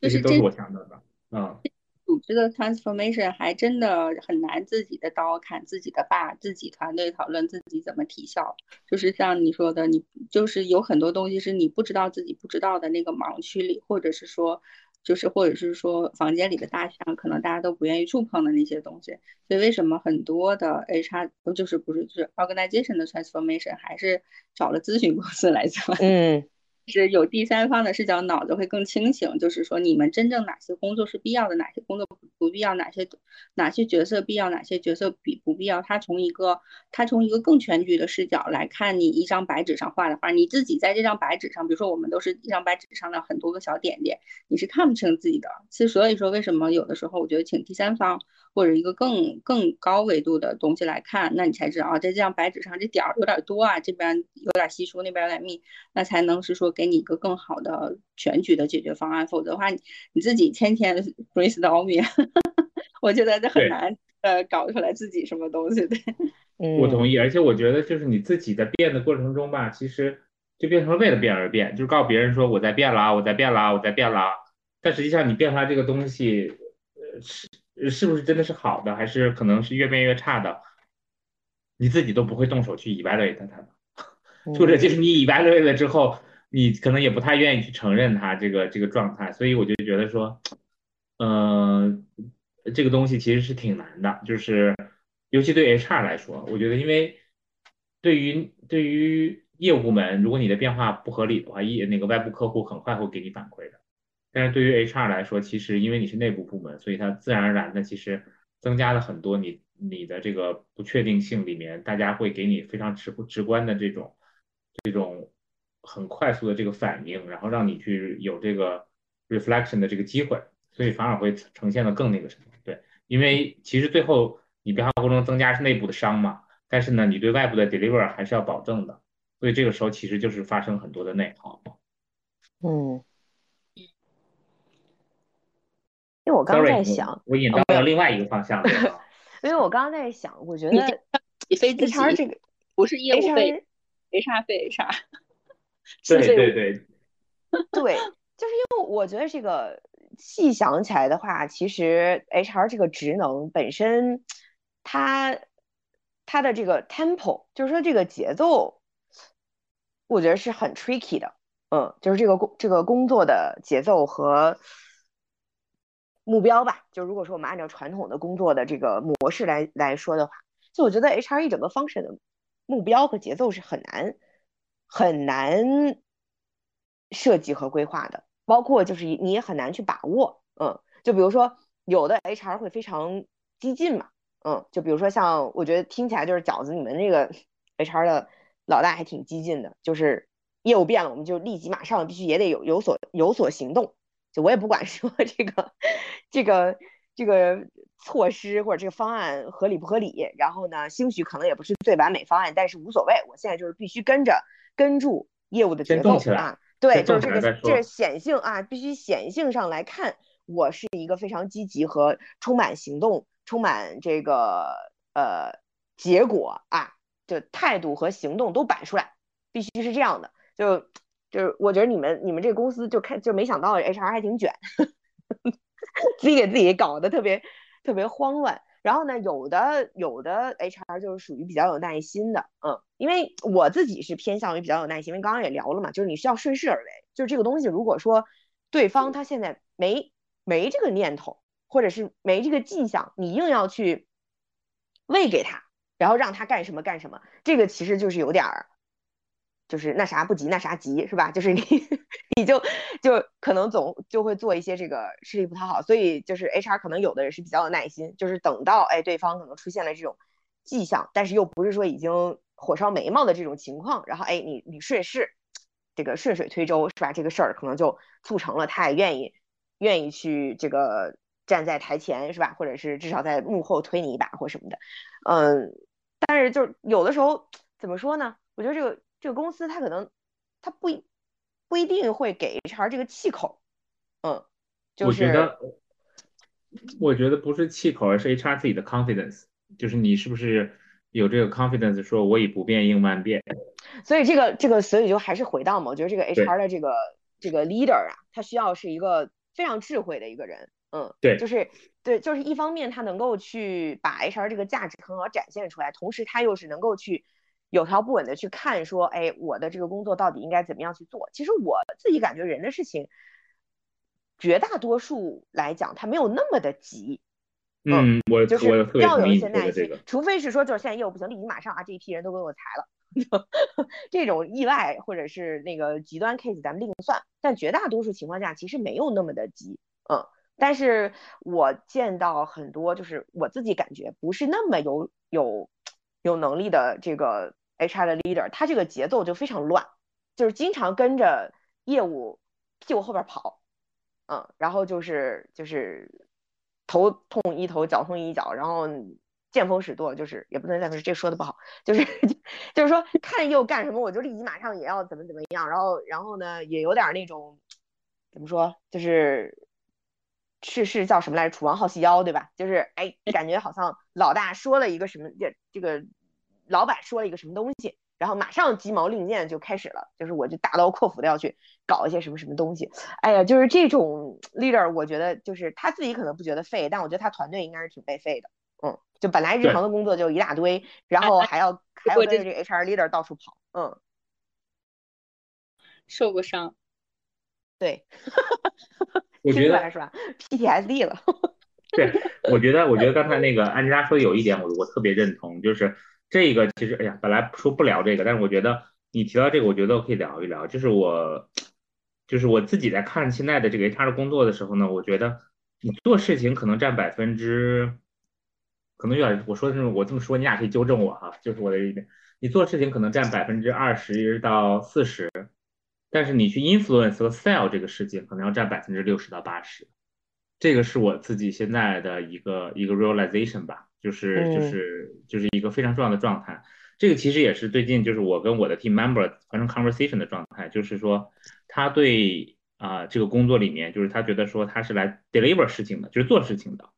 这些都是我想到的，嗯。组织的 transformation 还真的很难自己的刀砍自己的把，自己团队讨论自己怎么提效。就是像你说的，你就是有很多东西是你不知道自己不知道的那个盲区里，或者是说。就是，或者是说，房间里的大象，可能大家都不愿意触碰的那些东西。所以，为什么很多的 HR 就是不是就是 organization 的 transformation 还是找了咨询公司来做？嗯，是有第三方的视角，脑子会更清醒。就是说，你们真正哪些工作是必要的，哪些工作不必要，哪些哪些角色必要，哪些角色比不必要。他从一个他从一个更全局的视角来看你一张白纸上画的画，你自己在这张白纸上，比如说我们都是一张白纸上的很多个小点点，你是看不清自己的。其实所以说，为什么有的时候我觉得请第三方或者一个更更高维度的东西来看，那你才知道啊，在这张白纸上这点儿有点多啊，这边有点稀疏，那边有点密，那才能是说。给你一个更好的全局的解决方案，否则的话，你自己天天 brainstorming，我觉得这很难呃搞出来自己什么东西对。我同意，而且我觉得就是你自己在变的过程中吧，其实就变成了为了变而变，就是告诉别人说我在变了啊，我在变了啊，我在变了。但实际上你变出来这个东西，呃是是不是真的是好的，还是可能是越变越差的，你自己都不会动手去 evaluate 它的，或者就是你 evaluate 了之后。你可能也不太愿意去承认它这个这个状态，所以我就觉得说，嗯，这个东西其实是挺难的，就是尤其对 HR 来说，我觉得因为对于对于业务部门，如果你的变化不合理的话，业那个外部客户很快会给你反馈的。但是对于 HR 来说，其实因为你是内部部门，所以它自然而然的其实增加了很多你你的这个不确定性里面，大家会给你非常直直观的这种这种。很快速的这个反应，然后让你去有这个 reflection 的这个机会，所以反而会呈现的更那个什么？对，因为其实最后你变化过程中增加是内部的伤嘛，但是呢，你对外部的 deliver 还是要保证的，所以这个时候其实就是发生很多的内耗。嗯，因为我刚刚在想，我引到了另外一个方向。因为我刚刚在想，我觉得你非自己这个不是业务费，没啥费啥。对对对，对，就是因为我觉得这个细想起来的话，其实 HR 这个职能本身，它它的这个 tempo，就是说这个节奏，我觉得是很 tricky 的，嗯，就是这个工这个工作的节奏和目标吧。就如果说我们按照传统的工作的这个模式来来说的话，就我觉得 HR 一整个 function 的目标和节奏是很难。很难设计和规划的，包括就是你也很难去把握，嗯，就比如说有的 HR 会非常激进嘛，嗯，就比如说像我觉得听起来就是饺子，你们那个 HR 的老大还挺激进的，就是业务变了，我们就立即马上必须也得有有所有所行动，就我也不管说 这个这个这个措施或者这个方案合理不合理，然后呢，兴许可能也不是最完美方案，但是无所谓，我现在就是必须跟着。跟住业务的节奏啊，对，就是这个，这是显性啊，必须显性上来看，我是一个非常积极和充满行动、充满这个呃结果啊，就态度和行动都摆出来，必须是这样的。就就是我觉得你们你们这个公司就开就没想到 HR 还挺卷，自己给自己搞得特别特别慌乱。然后呢，有的有的 HR 就是属于比较有耐心的，嗯，因为我自己是偏向于比较有耐心，因为刚刚也聊了嘛，就是你需要顺势而为，就是这个东西，如果说对方他现在没没这个念头，或者是没这个迹象，你硬要去喂给他，然后让他干什么干什么，这个其实就是有点儿。就是那啥不急那啥急是吧？就是你 你就就可能总就会做一些这个吃力不讨好，所以就是 HR 可能有的人是比较有耐心，就是等到哎对方可能出现了这种迹象，但是又不是说已经火烧眉毛的这种情况，然后哎你你顺势这个顺水推舟是吧？这个事儿可能就促成了他也愿意愿意去这个站在台前是吧？或者是至少在幕后推你一把或什么的，嗯，但是就有的时候怎么说呢？我觉得这个。这个公司它可能它不一不一定会给 HR 这个气口，嗯，我觉得我觉得不是气口，而是 HR 自己的 confidence，就是你是不是有这个 confidence，说我以不变应万变。所以这个这个所以就还是回到嘛，我觉得这个 HR 的这个这个 leader 啊，他需要是一个非常智慧的一个人，嗯，对，就是对，就是一方面他能够去把 HR 这个价值很好展现出来，同时他又是能够去。有条不紊的去看，说，哎，我的这个工作到底应该怎么样去做？其实我自己感觉人的事情，绝大多数来讲，他没有那么的急。嗯，我就是要有一些耐心，除非是说，就是现在业务不行，立即马上啊，这一批人都给我裁了，这种意外或者是那个极端 case 咱们另算，但绝大多数情况下其实没有那么的急，嗯。但是我见到很多，就是我自己感觉不是那么有有有能力的这个 HR 的 leader，他这个节奏就非常乱，就是经常跟着业务屁股后边跑，嗯，然后就是就是头痛医头，脚痛医脚，然后见风使舵，就是也不能再说这说的不好，就是 就是说看又干什么，我就立即马上也要怎么怎么样，然后然后呢也有点那种怎么说，就是。是是叫什么来着？楚王好细腰，对吧？就是哎，感觉好像老大说了一个什么，这这个老板说了一个什么东西，然后马上鸡毛令箭就开始了，就是我就大刀阔斧的要去搞一些什么什么东西。哎呀，就是这种 leader，我觉得就是他自己可能不觉得废，但我觉得他团队应该是挺被废的。嗯，就本来日常的工作就一大堆，然后还要还要跟着这个 HR leader 到处跑，嗯，受过伤，对。我觉得是吧？PTSD 了。对，我觉得，我觉得刚才那个安吉拉说的有一点，我我特别认同，就是这个其实，哎呀，本来说不聊这个，但是我觉得你提到这个，我觉得我可以聊一聊。就是我，就是我自己在看现在的这个 HR 工作的时候呢，我觉得你做事情可能占百分之，可能有点我说的这种，我这么说你俩可以纠正我哈，就是我的一点，你做事情可能占百分之二十到四十。但是你去 influence 和 sell 这个事情，可能要占百分之六十到八十，这个是我自己现在的一个一个 realization 吧，就是就是就是一个非常重要的状态。这个其实也是最近就是我跟我的 team member 发生 conversation 的状态，就是说他对啊这个工作里面，就是他觉得说他是来 deliver 事情的，就是做事情的，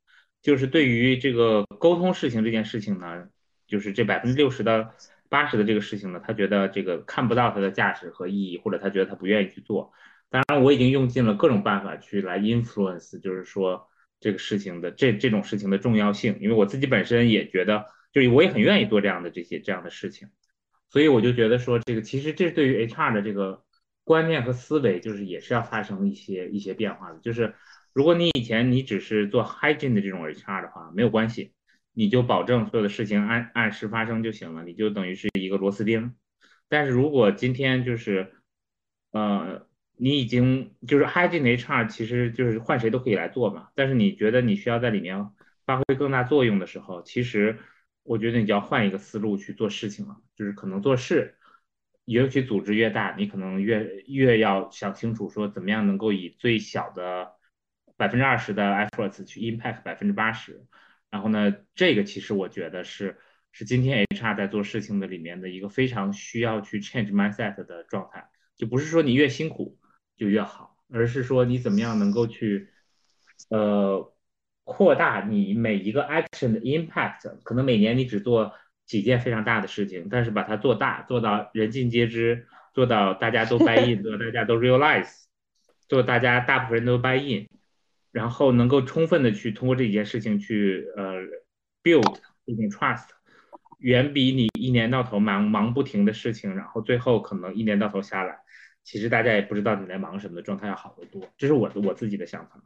就是对于这个沟通事情这件事情呢，就是这百分之六十的。八十的这个事情呢，他觉得这个看不到它的价值和意义，或者他觉得他不愿意去做。当然，我已经用尽了各种办法去来 influence，就是说这个事情的这这种事情的重要性，因为我自己本身也觉得，就是我也很愿意做这样的这些这样的事情。所以我就觉得说，这个其实这对于 HR 的这个观念和思维，就是也是要发生一些一些变化的。就是如果你以前你只是做 hygiene 的这种 HR 的话，没有关系。你就保证所有的事情按按时发生就行了，你就等于是一个螺丝钉。但是如果今天就是，呃，你已经就是 hygiene HR，其实就是换谁都可以来做嘛。但是你觉得你需要在里面发挥更大作用的时候，其实我觉得你就要换一个思路去做事情了。就是可能做事，尤其组织越大，你可能越越要想清楚说怎么样能够以最小的百分之二十的 efforts 去 impact 百分之八十。然后呢，这个其实我觉得是是今天 HR 在做事情的里面的一个非常需要去 change mindset 的状态，就不是说你越辛苦就越好，而是说你怎么样能够去呃扩大你每一个 action 的 impact。可能每年你只做几件非常大的事情，但是把它做大，做到人尽皆知，做到大家都 buy in，做大家都 realize，做大家大部分人都 buy in。然后能够充分的去通过这几件事情去呃 build 这种 trust，远比你一年到头忙忙不停的事情，然后最后可能一年到头下来，其实大家也不知道你在忙什么的状态要好得多。这是我的我自己的想法。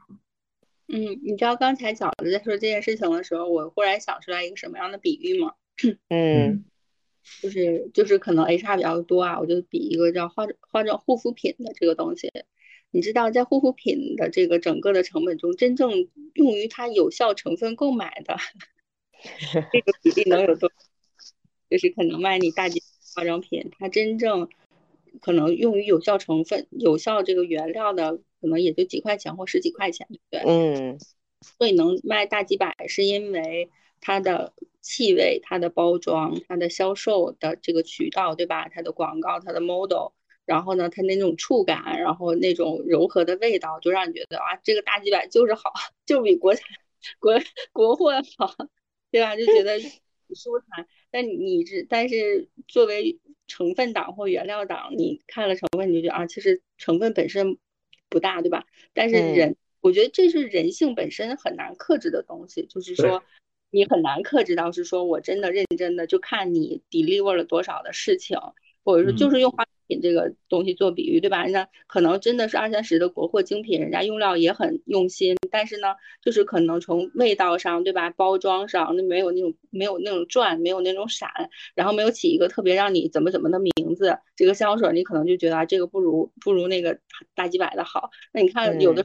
嗯，你知道刚才饺子在说这件事情的时候，我忽然想出来一个什么样的比喻吗？嗯，就是就是可能 HR 比较多啊，我就比一个叫化化妆护肤品的这个东西。你知道，在护肤品的这个整个的成本中，真正用于它有效成分购买的 这个比例能有多？就是可能卖你大几化妆品，它真正可能用于有效成分、有效这个原料的，可能也就几块钱或十几块钱，对不对？嗯。所以能卖大几百，是因为它的气味、它的包装、它的销售的这个渠道，对吧？它的广告、它的 model。然后呢，它那种触感，然后那种柔和的味道，就让你觉得啊，这个大几百就是好，就比国产国国货好，对吧？就觉得 舒坦。但你这，但是作为成分党或原料党，你看了成分，你就觉得啊，其实成分本身不大，对吧？但是人，我觉得这是人性本身很难克制的东西，就是说你很难克制到是说我真的认真的就看你 deliver 了多少的事情。或者说就是用化品这个东西做比喻，对吧？那可能真的是二三十的国货精品，人家用料也很用心，但是呢，就是可能从味道上，对吧？包装上那没有那种没有那种转，没有那种闪，然后没有起一个特别让你怎么怎么的名字，这个香水你可能就觉得啊，这个不如不如那个大几百的好。那你看有的。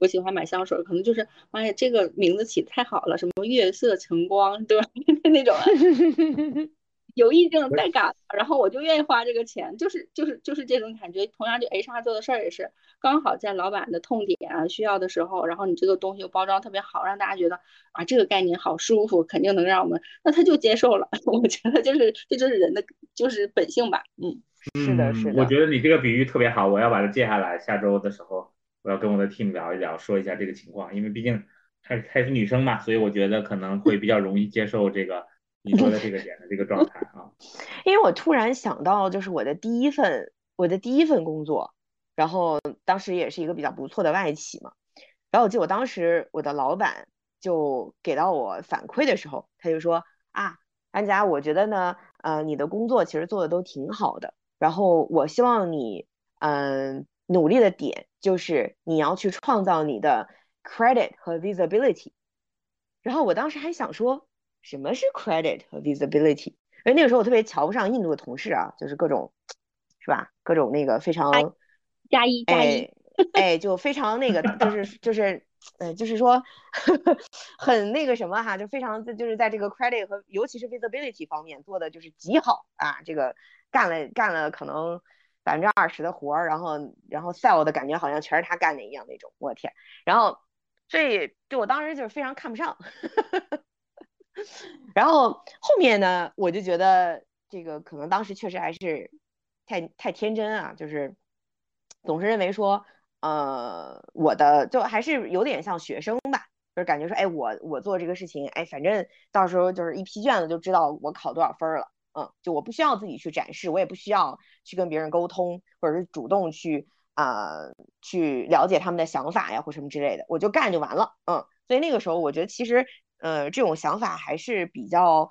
我喜欢买香水，可能就是，哎呀，这个名字起太好了，什么月色晨光，对吧？那种 有意境带感，然后我就愿意花这个钱，就是就是就是这种感觉。同样，就 HR 做的事儿也是，刚好在老板的痛点啊需要的时候，然后你这个东西又包装特别好，让大家觉得啊这个概念好舒服，肯定能让我们，那他就接受了。我觉得就是这就是人的就是本性吧，嗯，是的，是的。我觉得你这个比喻特别好，我要把它记下来，下周的时候。我要跟我的 team 聊一聊，说一下这个情况，因为毕竟她她是女生嘛，所以我觉得可能会比较容易接受这个你说的这个点的这个状态啊。因为我突然想到，就是我的第一份我的第一份工作，然后当时也是一个比较不错的外企嘛。然后我记得我当时我的老板就给到我反馈的时候，他就说啊，安佳，我觉得呢，呃，你的工作其实做的都挺好的，然后我希望你嗯努力的点。就是你要去创造你的 credit 和 visibility，然后我当时还想说，什么是 credit 和 visibility？因为那个时候我特别瞧不上印度的同事啊，就是各种，是吧？各种那个非常加一加一，哎，就非常那个，就是就是，呃，就是说很那个什么哈，就非常就是在这个 credit 和尤其是 visibility 方面做的就是极好啊，这个干了干了可能。百分之二十的活儿，然后然后 sell 的感觉好像全是他干的一样那种，我天！然后所以就我当时就是非常看不上，然后后面呢，我就觉得这个可能当时确实还是太太天真啊，就是总是认为说，呃，我的就还是有点像学生吧，就是感觉说，哎，我我做这个事情，哎，反正到时候就是一批卷子就知道我考多少分了。嗯，就我不需要自己去展示，我也不需要去跟别人沟通，或者是主动去啊去了解他们的想法呀，或什么之类的，我就干就完了。嗯，所以那个时候我觉得其实呃这种想法还是比较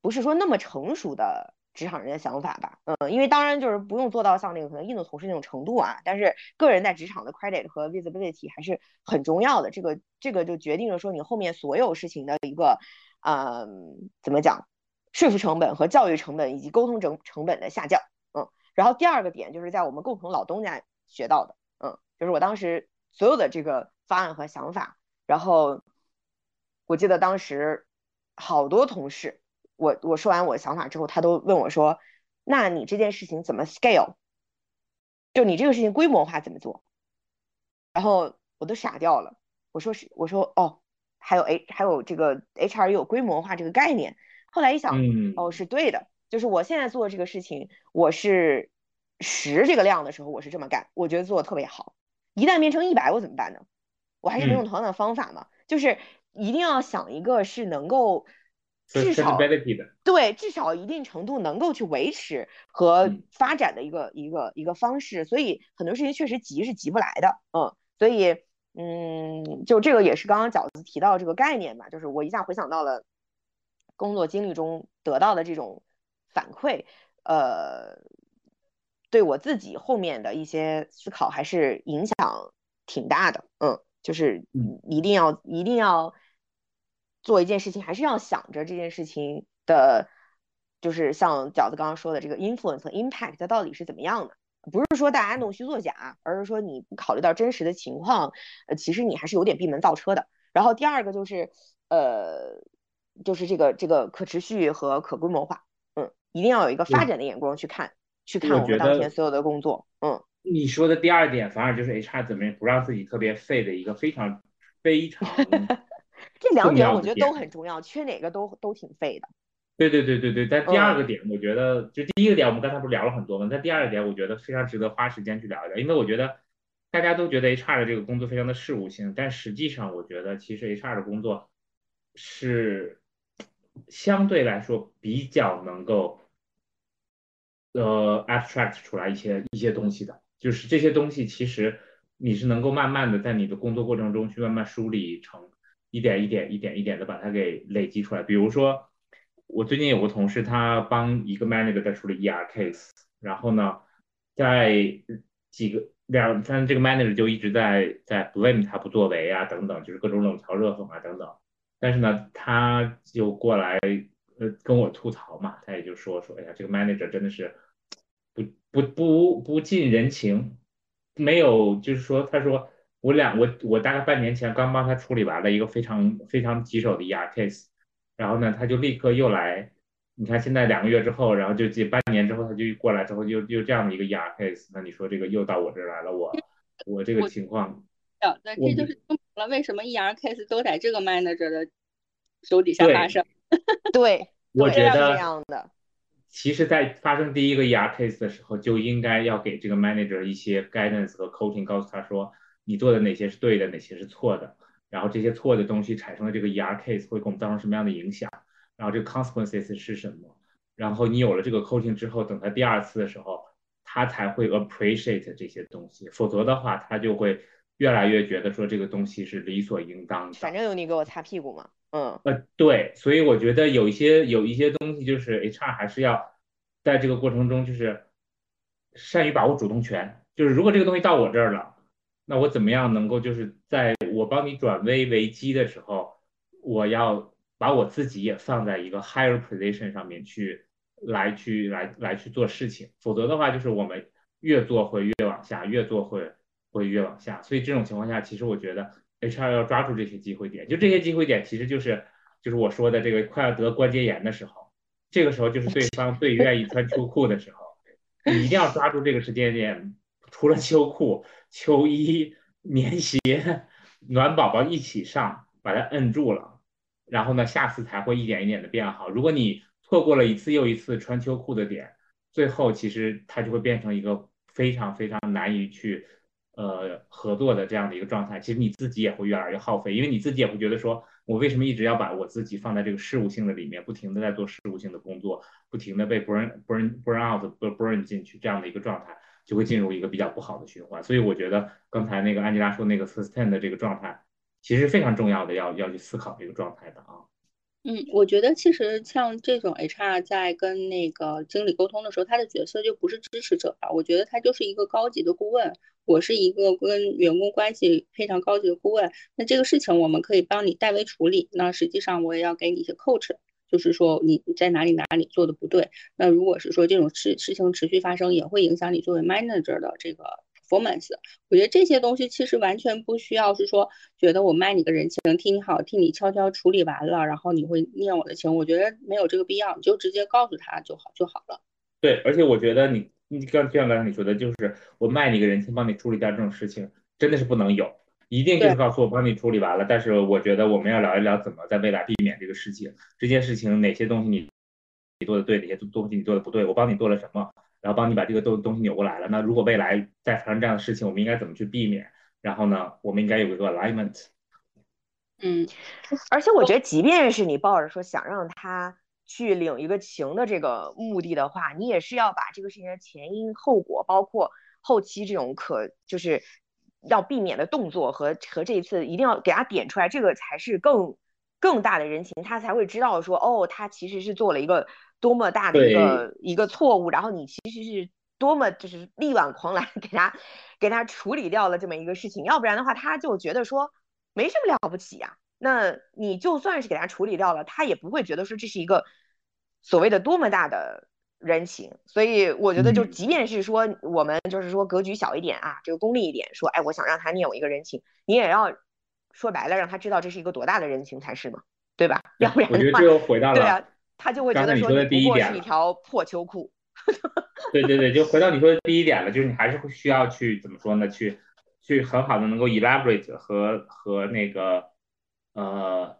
不是说那么成熟的职场人的想法吧。嗯，因为当然就是不用做到像那个可能印度同事那种程度啊，但是个人在职场的 credit 和 visibility 还是很重要的。这个这个就决定了说你后面所有事情的一个嗯怎么讲？说服成本和教育成本以及沟通成成本的下降，嗯，然后第二个点就是在我们共同老东家学到的，嗯，就是我当时所有的这个方案和想法，然后我记得当时好多同事，我我说完我的想法之后，他都问我说，那你这件事情怎么 scale？就你这个事情规模化怎么做？然后我都傻掉了，我说是，我说哦，还有 H 还有这个 HR 有规模化这个概念。后来一想，哦，是对的，就是我现在做这个事情，我是十这个量的时候，我是这么干，我觉得做的特别好。一旦变成一百，我怎么办呢？我还是用同样的方法嘛，就是一定要想一个是能够至少对至少一定程度能够去维持和发展的一个一个一个方式。所以很多事情确实急是急不来的，嗯，所以嗯，就这个也是刚刚饺子提到这个概念嘛，就是我一下回想到了。工作经历中得到的这种反馈，呃，对我自己后面的一些思考还是影响挺大的。嗯，就是一定要一定要做一件事情，还是要想着这件事情的，就是像饺子刚刚说的这个 influence 和 impact 它到底是怎么样的？不是说大家弄虚作假，而是说你不考虑到真实的情况，呃，其实你还是有点闭门造车的。然后第二个就是，呃。就是这个这个可持续和可规模化，嗯，一定要有一个发展的眼光去看，去看我们当前所有的工作，嗯。你说的第二点，反而就是 HR 怎么不让自己特别废的一个非常非常这两点我觉得都很重要，缺哪个都都挺费的。对对对对对，但第二个点，我觉得就第一个点，我们刚才不是聊了很多吗？但第二个点，我觉得非常值得花时间去聊一聊，因为我觉得大家都觉得 HR 的这个工作非常的事务性，但实际上我觉得其实 HR 的工作是。相对来说比较能够，呃，abstract 出来一些一些东西的，就是这些东西其实你是能够慢慢的在你的工作过程中去慢慢梳理成一点一点一点一点的把它给累积出来。比如说，我最近有个同事，他帮一个 manager 在处理 ER case，然后呢，在几个两，他这个 manager 就一直在在 blame 他不作为啊等等，就是各种冷嘲热讽啊等等。但是呢，他就过来呃跟我吐槽嘛，他也就说说，哎呀，这个 manager 真的是不不不不近人情，没有就是说，他说我俩我我大概半年前刚帮他处理完了一个非常非常棘手的 ER case，然后呢，他就立刻又来。你看，现在两个月之后，然后就近半年之后，他就过来之后，又又这样的一个 ER case，那你说这个又到我这儿来了，我我这个情况，对，这就是证明了为什么 ER case 都在这个 manager 的手底下发生。对，我觉得这样的。其实，在发生第一个 ER case 的时候，就应该要给这个 manager 一些 guidance 和 coaching，告诉他说，你做的哪些是对的，哪些是错的，然后这些错的东西产生的这个 ER case 会给我们造成什么样的影响。然后这个 consequences 是什么？然后你有了这个 coaching 之后，等他第二次的时候，他才会 appreciate 这些东西。否则的话，他就会越来越觉得说这个东西是理所应当的。反正有你给我擦屁股嘛。嗯。呃，对，所以我觉得有一些有一些东西，就是 HR 还是要在这个过程中，就是善于把握主动权。就是如果这个东西到我这儿了，那我怎么样能够就是在我帮你转危为机的时候，我要。把我自己也放在一个 higher position 上面去，来去来来去做事情，否则的话就是我们越做会越往下，越做会会越往下。所以这种情况下，其实我觉得 HR 要抓住这些机会点，就这些机会点，其实就是就是我说的这个快要得关节炎的时候，这个时候就是对方最愿意穿秋裤的时候，你一定要抓住这个时间点，除了秋裤、秋衣、棉鞋、暖宝宝一起上，把它摁住了。然后呢，下次才会一点一点的变好。如果你错过了一次又一次穿秋裤的点，最后其实它就会变成一个非常非常难以去呃合作的这样的一个状态。其实你自己也会越来越耗费，因为你自己也会觉得说，我为什么一直要把我自己放在这个事务性的里面，不停的在做事务性的工作，不停的被 burn burn burn out burn burn 进去这样的一个状态，就会进入一个比较不好的循环。所以我觉得刚才那个安吉拉说那个 sustain 的这个状态。其实非常重要的，要要去思考这个状态的啊。嗯，我觉得其实像这种 HR 在跟那个经理沟通的时候，他的角色就不是支持者了。我觉得他就是一个高级的顾问。我是一个跟员工关系非常高级的顾问。那这个事情我们可以帮你代为处理。那实际上我也要给你一些 coach，就是说你在哪里哪里做的不对。那如果是说这种事事情持续发生，也会影响你作为 manager 的这个。performance，我觉得这些东西其实完全不需要是说觉得我卖你个人情，替你好，替你悄悄处理完了，然后你会念我的情，我觉得没有这个必要，你就直接告诉他就好就好了。对，而且我觉得你你刚就像刚才你说的，就是我卖你个人情，帮你处理掉这种事情，真的是不能有，一定就是告诉我帮你处理完了。但是我觉得我们要聊一聊怎么在未来避免这个事情，这件事情哪些东西你你做的对，哪些东西你做的不对，我帮你做了什么。然后帮你把这个东东西扭过来了。那如果未来再发生这样的事情，我们应该怎么去避免？然后呢，我们应该有一个 alignment。嗯，而且我觉得，即便是你抱着说想让他去领一个情的这个目的的话，你也是要把这个事情的前因后果，包括后期这种可就是要避免的动作和和这一次一定要给他点出来，这个才是更更大的人情，他才会知道说，哦，他其实是做了一个。多么大的一个一个错误，然后你其实是多么就是力挽狂澜给他给他处理掉了这么一个事情，要不然的话他就觉得说没什么了不起呀。那你就算是给他处理掉了，他也不会觉得说这是一个所谓的多么大的人情。所以我觉得，就即便是说我们就是说格局小一点啊，这个功利一点，说哎，我想让他念我一个人情，你也要说白了让他知道这是一个多大的人情才是嘛，对吧？要不然我觉得这又回到了对啊。他就会觉得说你不过是一条破秋裤。对对对，就回到你说的第一点了，就是你还是会需要去怎么说呢？去去很好的能够 elaborate 和和那个呃，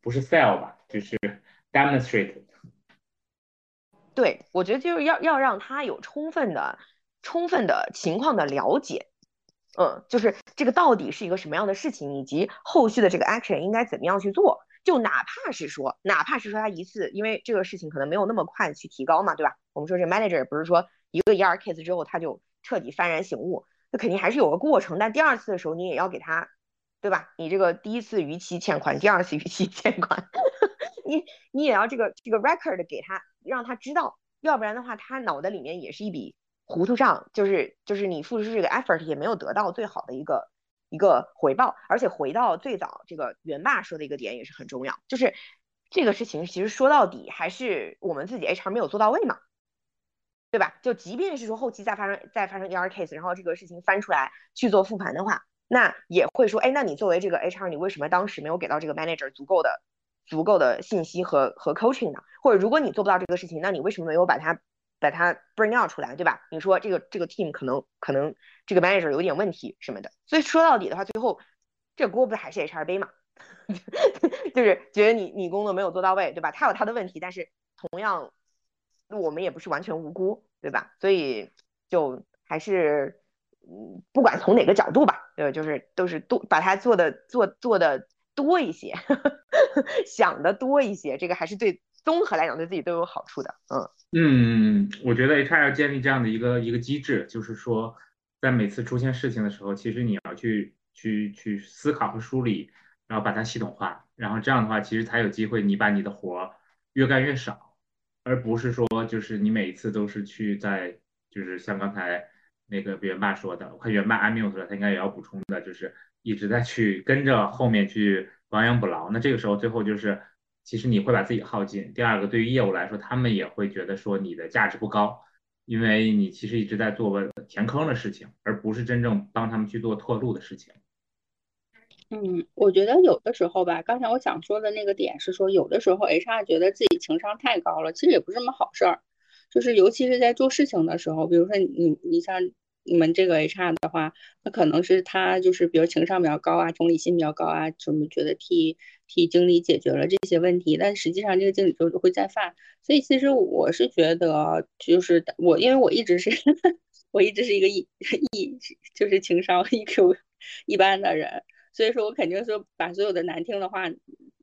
不是 sell 吧，就是 demonstrate。对，我觉得就是要要让他有充分的充分的情况的了解，嗯，就是这个到底是一个什么样的事情，以及后续的这个 action 应该怎么样去做。就哪怕是说，哪怕是说他一次，因为这个事情可能没有那么快去提高嘛，对吧？我们说这 manager 不是说一个 ER case 之后他就彻底幡然醒悟，那肯定还是有个过程。但第二次的时候，你也要给他，对吧？你这个第一次逾期欠款，第二次逾期欠款，你你也要这个这个 record 给他，让他知道，要不然的话，他脑袋里面也是一笔糊涂账，就是就是你付出这个 effort 也没有得到最好的一个一个回报，而且回到最早这个元爸说的一个点也是很重要，就是这个事情其实说到底还是我们自己 HR 没有做到位嘛，对吧？就即便是说后期再发生再发生 ER case，然后这个事情翻出来去做复盘的话，那也会说，哎，那你作为这个 HR，你为什么当时没有给到这个 manager 足够的足够的信息和和 coaching 呢？或者如果你做不到这个事情，那你为什么没有把它把它 bring out 出来，对吧？你说这个这个 team 可能可能这个 manager 有点问题什么的，所以说到底的话，最后这锅不还是 HR 背嘛？就是觉得你你工作没有做到位，对吧？他有他的问题，但是同样我们也不是完全无辜，对吧？所以就还是嗯，不管从哪个角度吧，对，就是都是多把它做的做做的多一些，想的多一些，这个还是对综合来讲对自己都有好处的，嗯。嗯，我觉得 HR 要建立这样的一个一个机制，就是说，在每次出现事情的时候，其实你要去去去思考和梳理，然后把它系统化，然后这样的话，其实才有机会你把你的活越干越少，而不是说就是你每一次都是去在就是像刚才那个元爸说的，我看原爸 i mute 了，他应该也要补充的，就是一直在去跟着后面去亡羊补牢，那这个时候最后就是。其实你会把自己耗尽。第二个，对于业务来说，他们也会觉得说你的价值不高，因为你其实一直在做填坑的事情，而不是真正帮他们去做拓路的事情。嗯，我觉得有的时候吧，刚才我想说的那个点是说，有的时候 HR 觉得自己情商太高了，其实也不是什么好事儿。就是尤其是在做事情的时候，比如说你你像。你们这个 HR 的话，那可能是他就是比如情商比较高啊，同理心比较高啊，什么觉得替替经理解决了这些问题，但实际上这个经理就会再犯。所以其实我是觉得，就是我因为我一直是 我一直是一个 E E 就是情商 EQ 一般的人，所以说我肯定是把所有的难听的话。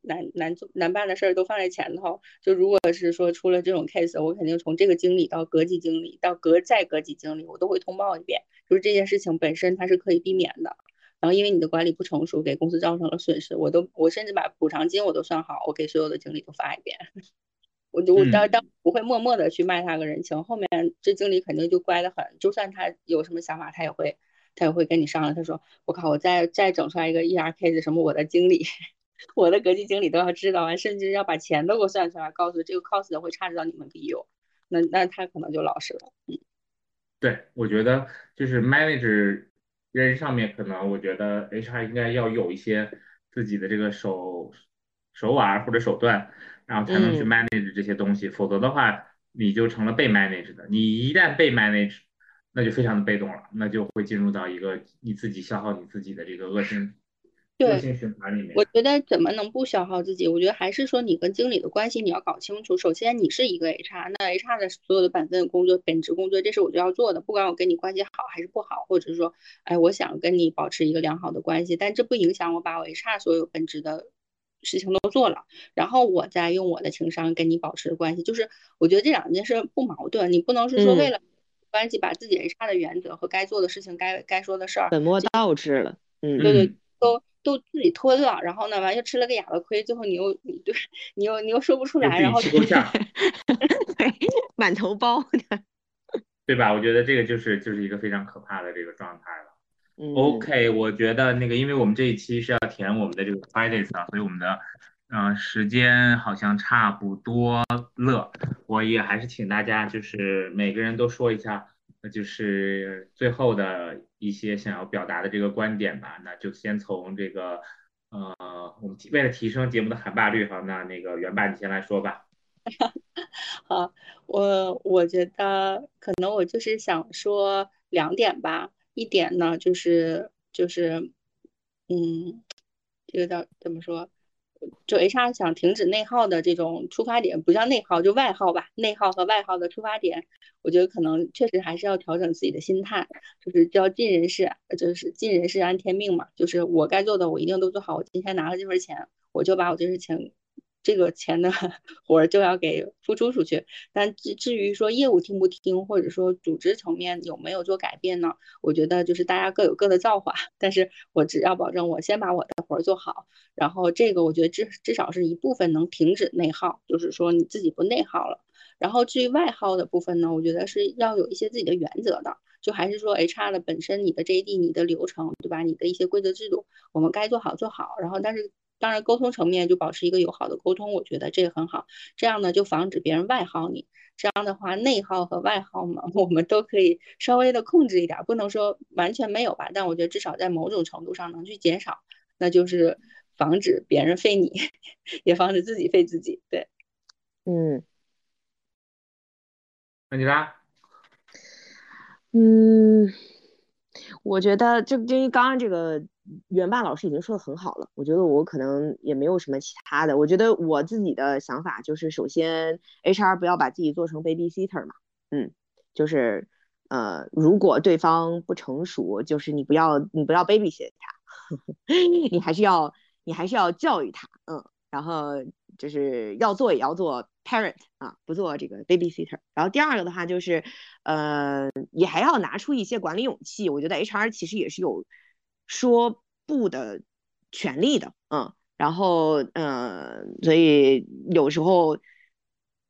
难难做难办的事儿都放在前头，就如果是说出了这种 case，我肯定从这个经理到阁级经理到隔再阁级经理，我都会通报一遍，就是这件事情本身它是可以避免的。然后因为你的管理不成熟，给公司造成了损失，我都我甚至把补偿金我都算好，我给所有的经理都发一遍。我就我当当不会默默的去卖他个人情，后面这经理肯定就乖得很，就算他有什么想法，他也会他也会跟你商量。他说我靠，我再再整出来一个 ER case 什么我的经理。我的格局经理都要知道啊，甚至要把钱都给我算出来，告诉这个 cost 的会差值到你们 BU，那那他可能就老实了。嗯，对，我觉得就是 manager 人上面可能，我觉得 HR 应该要有一些自己的这个手手腕或者手段，然后才能去 manage 这些东西，否则的话你就成了被 manage 的。你一旦被 manage，那就非常的被动了，那就会进入到一个你自己消耗你自己的这个恶性。对，我觉得怎么能不消耗自己？我觉得还是说你跟经理的关系你要搞清楚。首先你是一个 HR，那 HR 的所有的本分工作、本职工作，这是我就要做的。不管我跟你关系好还是不好，或者是说，哎，我想跟你保持一个良好的关系，但这不影响我把我 HR 所有本职的事情都做了，然后我再用我的情商跟你保持关系。就是我觉得这两件事不矛盾，你不能是说为了关系把自己 HR 的原则和该做的事情、该该说的事儿本末倒置了。嗯，对对，都。都自己吞了，然后呢，完又吃了个哑巴亏，最后你又你对，你又你又说不出来，然后 对，满头包的，对吧？我觉得这个就是就是一个非常可怕的这个状态了。OK，我觉得那个，因为我们这一期是要填我们的这个 credits 啊，所以我们的嗯时间好像差不多了。我也还是请大家就是每个人都说一下。那就是最后的一些想要表达的这个观点吧，那就先从这个，呃，我们为了提升节目的喊霸率哈，那那个元爸你先来说吧。好，我我觉得可能我就是想说两点吧，一点呢就是就是，嗯，这个叫怎么说？就 HR 想停止内耗的这种出发点，不叫内耗，就外耗吧。内耗和外耗的出发点，我觉得可能确实还是要调整自己的心态，就是叫尽人事，就是尽人事安天命嘛。就是我该做的，我一定都做好。我今天拿了这份钱，我就把我这份钱这个钱的 活儿就要给付出出去。但至至于说业务听不听，或者说组织层面有没有做改变呢？我觉得就是大家各有各的造化，但是我只要保证我先把我的活儿做好，然后这个我觉得至至少是一部分能停止内耗，就是说你自己不内耗了。然后至于外耗的部分呢，我觉得是要有一些自己的原则的，就还是说 HR 的本身，你的 JD、你的流程，对吧？你的一些规则制度，我们该做好做好。然后，但是当然沟通层面就保持一个友好的沟通，我觉得这个很好。这样呢，就防止别人外耗你。这样的话，内耗和外耗嘛，我们都可以稍微的控制一点，不能说完全没有吧。但我觉得至少在某种程度上能去减少，那就是防止别人废你，也防止自己废自己。对，嗯。那你呢？嗯，我觉得就因为刚刚这个袁爸老师已经说的很好了，我觉得我可能也没有什么其他的。我觉得我自己的想法就是，首先 HR 不要把自己做成 babysitter 嘛，嗯，就是呃，如果对方不成熟，就是你不要你不要 babysit 他，你还是要你还是要教育他，嗯，然后就是要做也要做。Parent 啊，不做这个 babysitter。然后第二个的话就是，呃，也还要拿出一些管理勇气。我觉得 HR 其实也是有说不的权利的，嗯。然后，嗯，所以有时候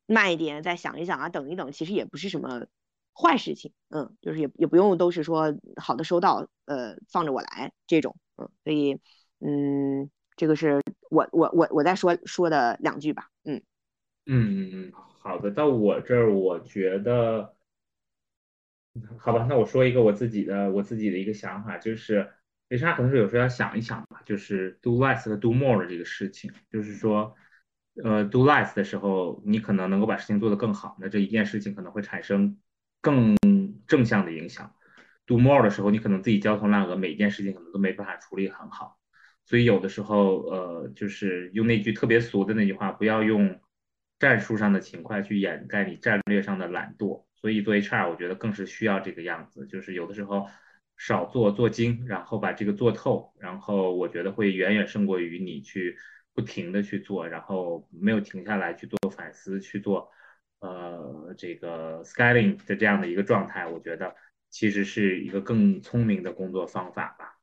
慢一点，再想一想啊，等一等，其实也不是什么坏事情，嗯，就是也也不用都是说好的收到，呃，放着我来这种，嗯。所以，嗯，这个是我我我我再说说的两句吧，嗯。嗯嗯嗯，好的，到我这儿，我觉得，好吧，那我说一个我自己的我自己的一个想法，就是 HR 可能是有时候要想一想吧，就是 do less 和 do more 的这个事情，就是说，呃，do less 的时候，你可能能够把事情做得更好，那这一件事情可能会产生更正向的影响；do more 的时候，你可能自己焦头烂额，每一件事情可能都没办法处理很好，所以有的时候，呃，就是用那句特别俗的那句话，不要用。战术上的勤快去掩盖你战略上的懒惰，所以做 HR 我觉得更是需要这个样子，就是有的时候少做做精，然后把这个做透，然后我觉得会远远胜过于你去不停的去做，然后没有停下来去做反思，去做呃这个 scaling 的这样的一个状态，我觉得其实是一个更聪明的工作方法吧。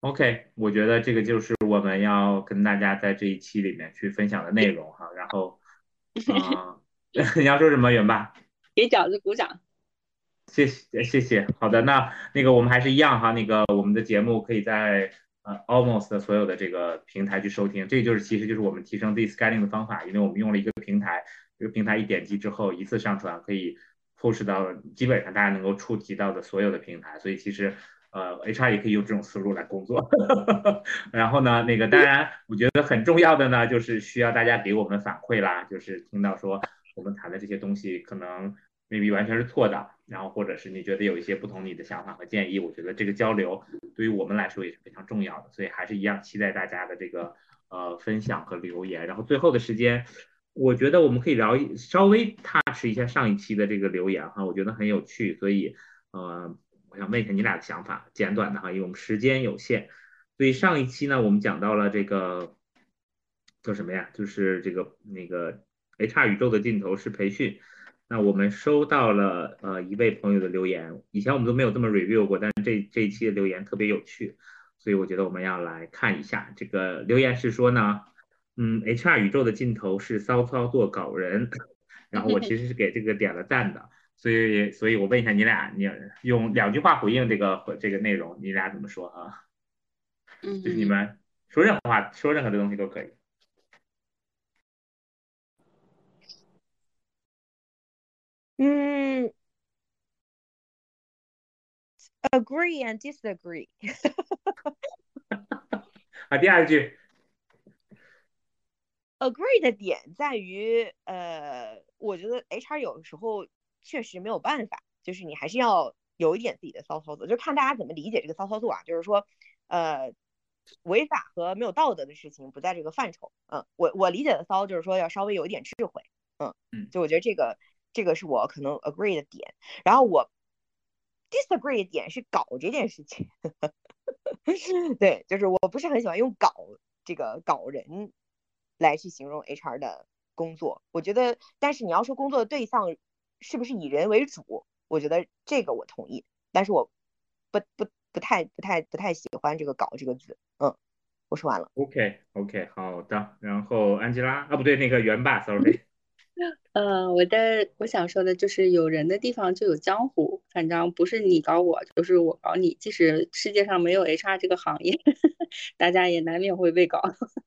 OK，我觉得这个就是我们要跟大家在这一期里面去分享的内容哈。然后，啊，你要说什么，元爸？给饺子鼓掌。谢谢谢谢。好的，那那个我们还是一样哈。那个我们的节目可以在呃 Almost 所有的这个平台去收听。这就是其实就是我们提升自己 scaling 的方法，因为我们用了一个平台，这个平台一点击之后一次上传可以 push 到基本上大家能够触及到的所有的平台，所以其实。呃，HR 也可以用这种思路来工作。然后呢，那个当然，我觉得很重要的呢，就是需要大家给我们反馈啦。就是听到说我们谈的这些东西可能 maybe 完全是错的，然后或者是你觉得有一些不同你的想法和建议，我觉得这个交流对于我们来说也是非常重要的。所以还是一样期待大家的这个呃分享和留言。然后最后的时间，我觉得我们可以聊稍微 touch 一下上一期的这个留言哈，我觉得很有趣，所以呃。想问一下你俩的想法，简短的哈，因为我们时间有限。所以上一期呢，我们讲到了这个叫什么呀？就是这个那个 HR 宇宙的尽头是培训。那我们收到了呃一位朋友的留言，以前我们都没有这么 review 过，但是这这一期的留言特别有趣，所以我觉得我们要来看一下。这个留言是说呢，嗯，HR 宇宙的尽头是骚操作搞人，然后我其实是给这个点了赞的。所以，所以我问一下你俩，你用两句话回应这个这个内容，你俩怎么说啊？嗯，就是你们说任何话，说任何的东西都可以。嗯，agree and disagree。啊，第二句，agree 的点在于，呃，我觉得 HR 有的时候。确实没有办法，就是你还是要有一点自己的骚操作，就看大家怎么理解这个骚操作啊。就是说，呃，违法和没有道德的事情不在这个范畴。嗯，我我理解的骚就是说要稍微有一点智慧。嗯嗯，就我觉得这个这个是我可能 agree 的点。然后我 disagree 的点是搞这件事情。对，就是我不是很喜欢用搞这个搞人来去形容 HR 的工作。我觉得，但是你要说工作的对象是不是以人为主，我觉得这个我同意，但是我不不不太不太不太喜欢这个“搞”这个字。嗯，我说完了。OK OK，好的。然后安吉拉啊，不对，那个元爸，sorry。嗯，我的我想说的就是有人的地方就有江湖，反正不是你搞我，就是我搞你。即使世界上没有 HR 这个行业，大家也难免会被搞。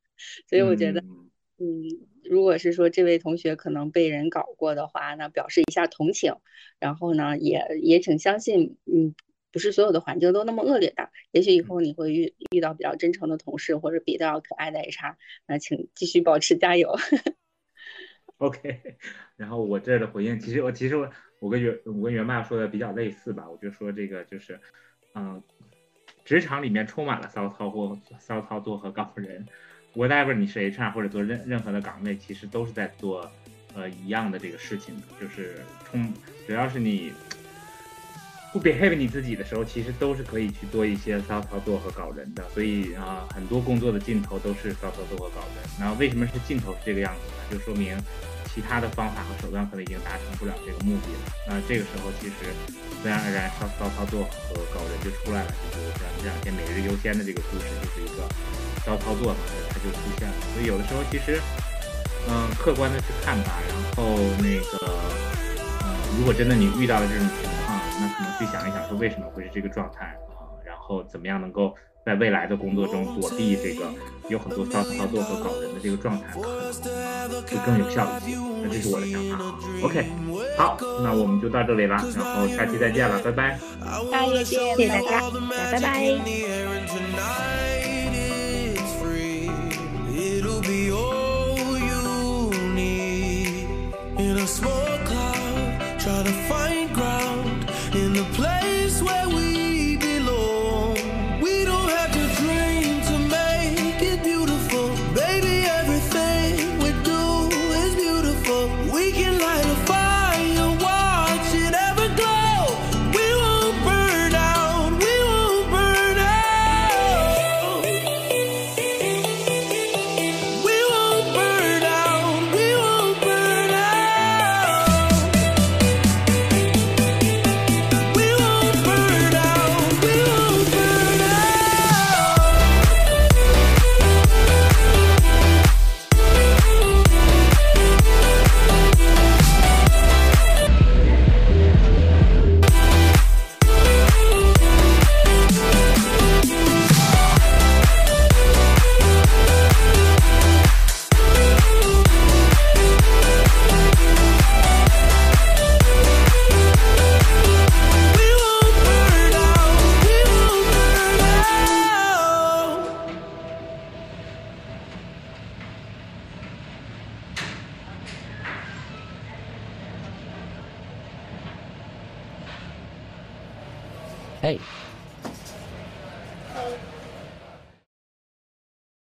所以我觉得，嗯，如果是说这位同学可能被人搞过的话，那表示一下同情。然后呢，也也请相信，嗯，不是所有的环境都那么恶劣的。也许以后你会遇遇到比较真诚的同事或者比较可爱的 HR，那请继续保持加油。OK，然后我这儿的回应，其实我其实我我跟袁我跟袁爸说的比较类似吧，我就说这个就是，嗯，职场里面充满了骚操或骚操作和搞人，whatever 你是 HR 或者做任任何的岗位，其实都是在做呃一样的这个事情的，就是充只要是你。不 behave 你自己的时候，其实都是可以去做一些骚操作和搞人的。所以啊，很多工作的尽头都是骚操作和搞人。那为什么是尽头是这个样子呢？就说明其他的方法和手段可能已经达成不了这个目的了。那这个时候，其实自然而然骚骚操作和搞人就出来了。就比如像这两天每日优先的这个故事，就是一个骚操作，它就出现了。所以有的时候其实，嗯，客观的去看吧。然后那个，嗯，如果真的你遇到了这种情况，那可能去想一想，说为什么会是这个状态啊？然后怎么样能够在未来的工作中躲避这个有很多骚操作和搞人的这个状态，可能会更有效一些。那这是我的想法啊。OK，好，那我们就到这里了，然后下期再见了，拜拜。下期见，谢谢大家，拜拜。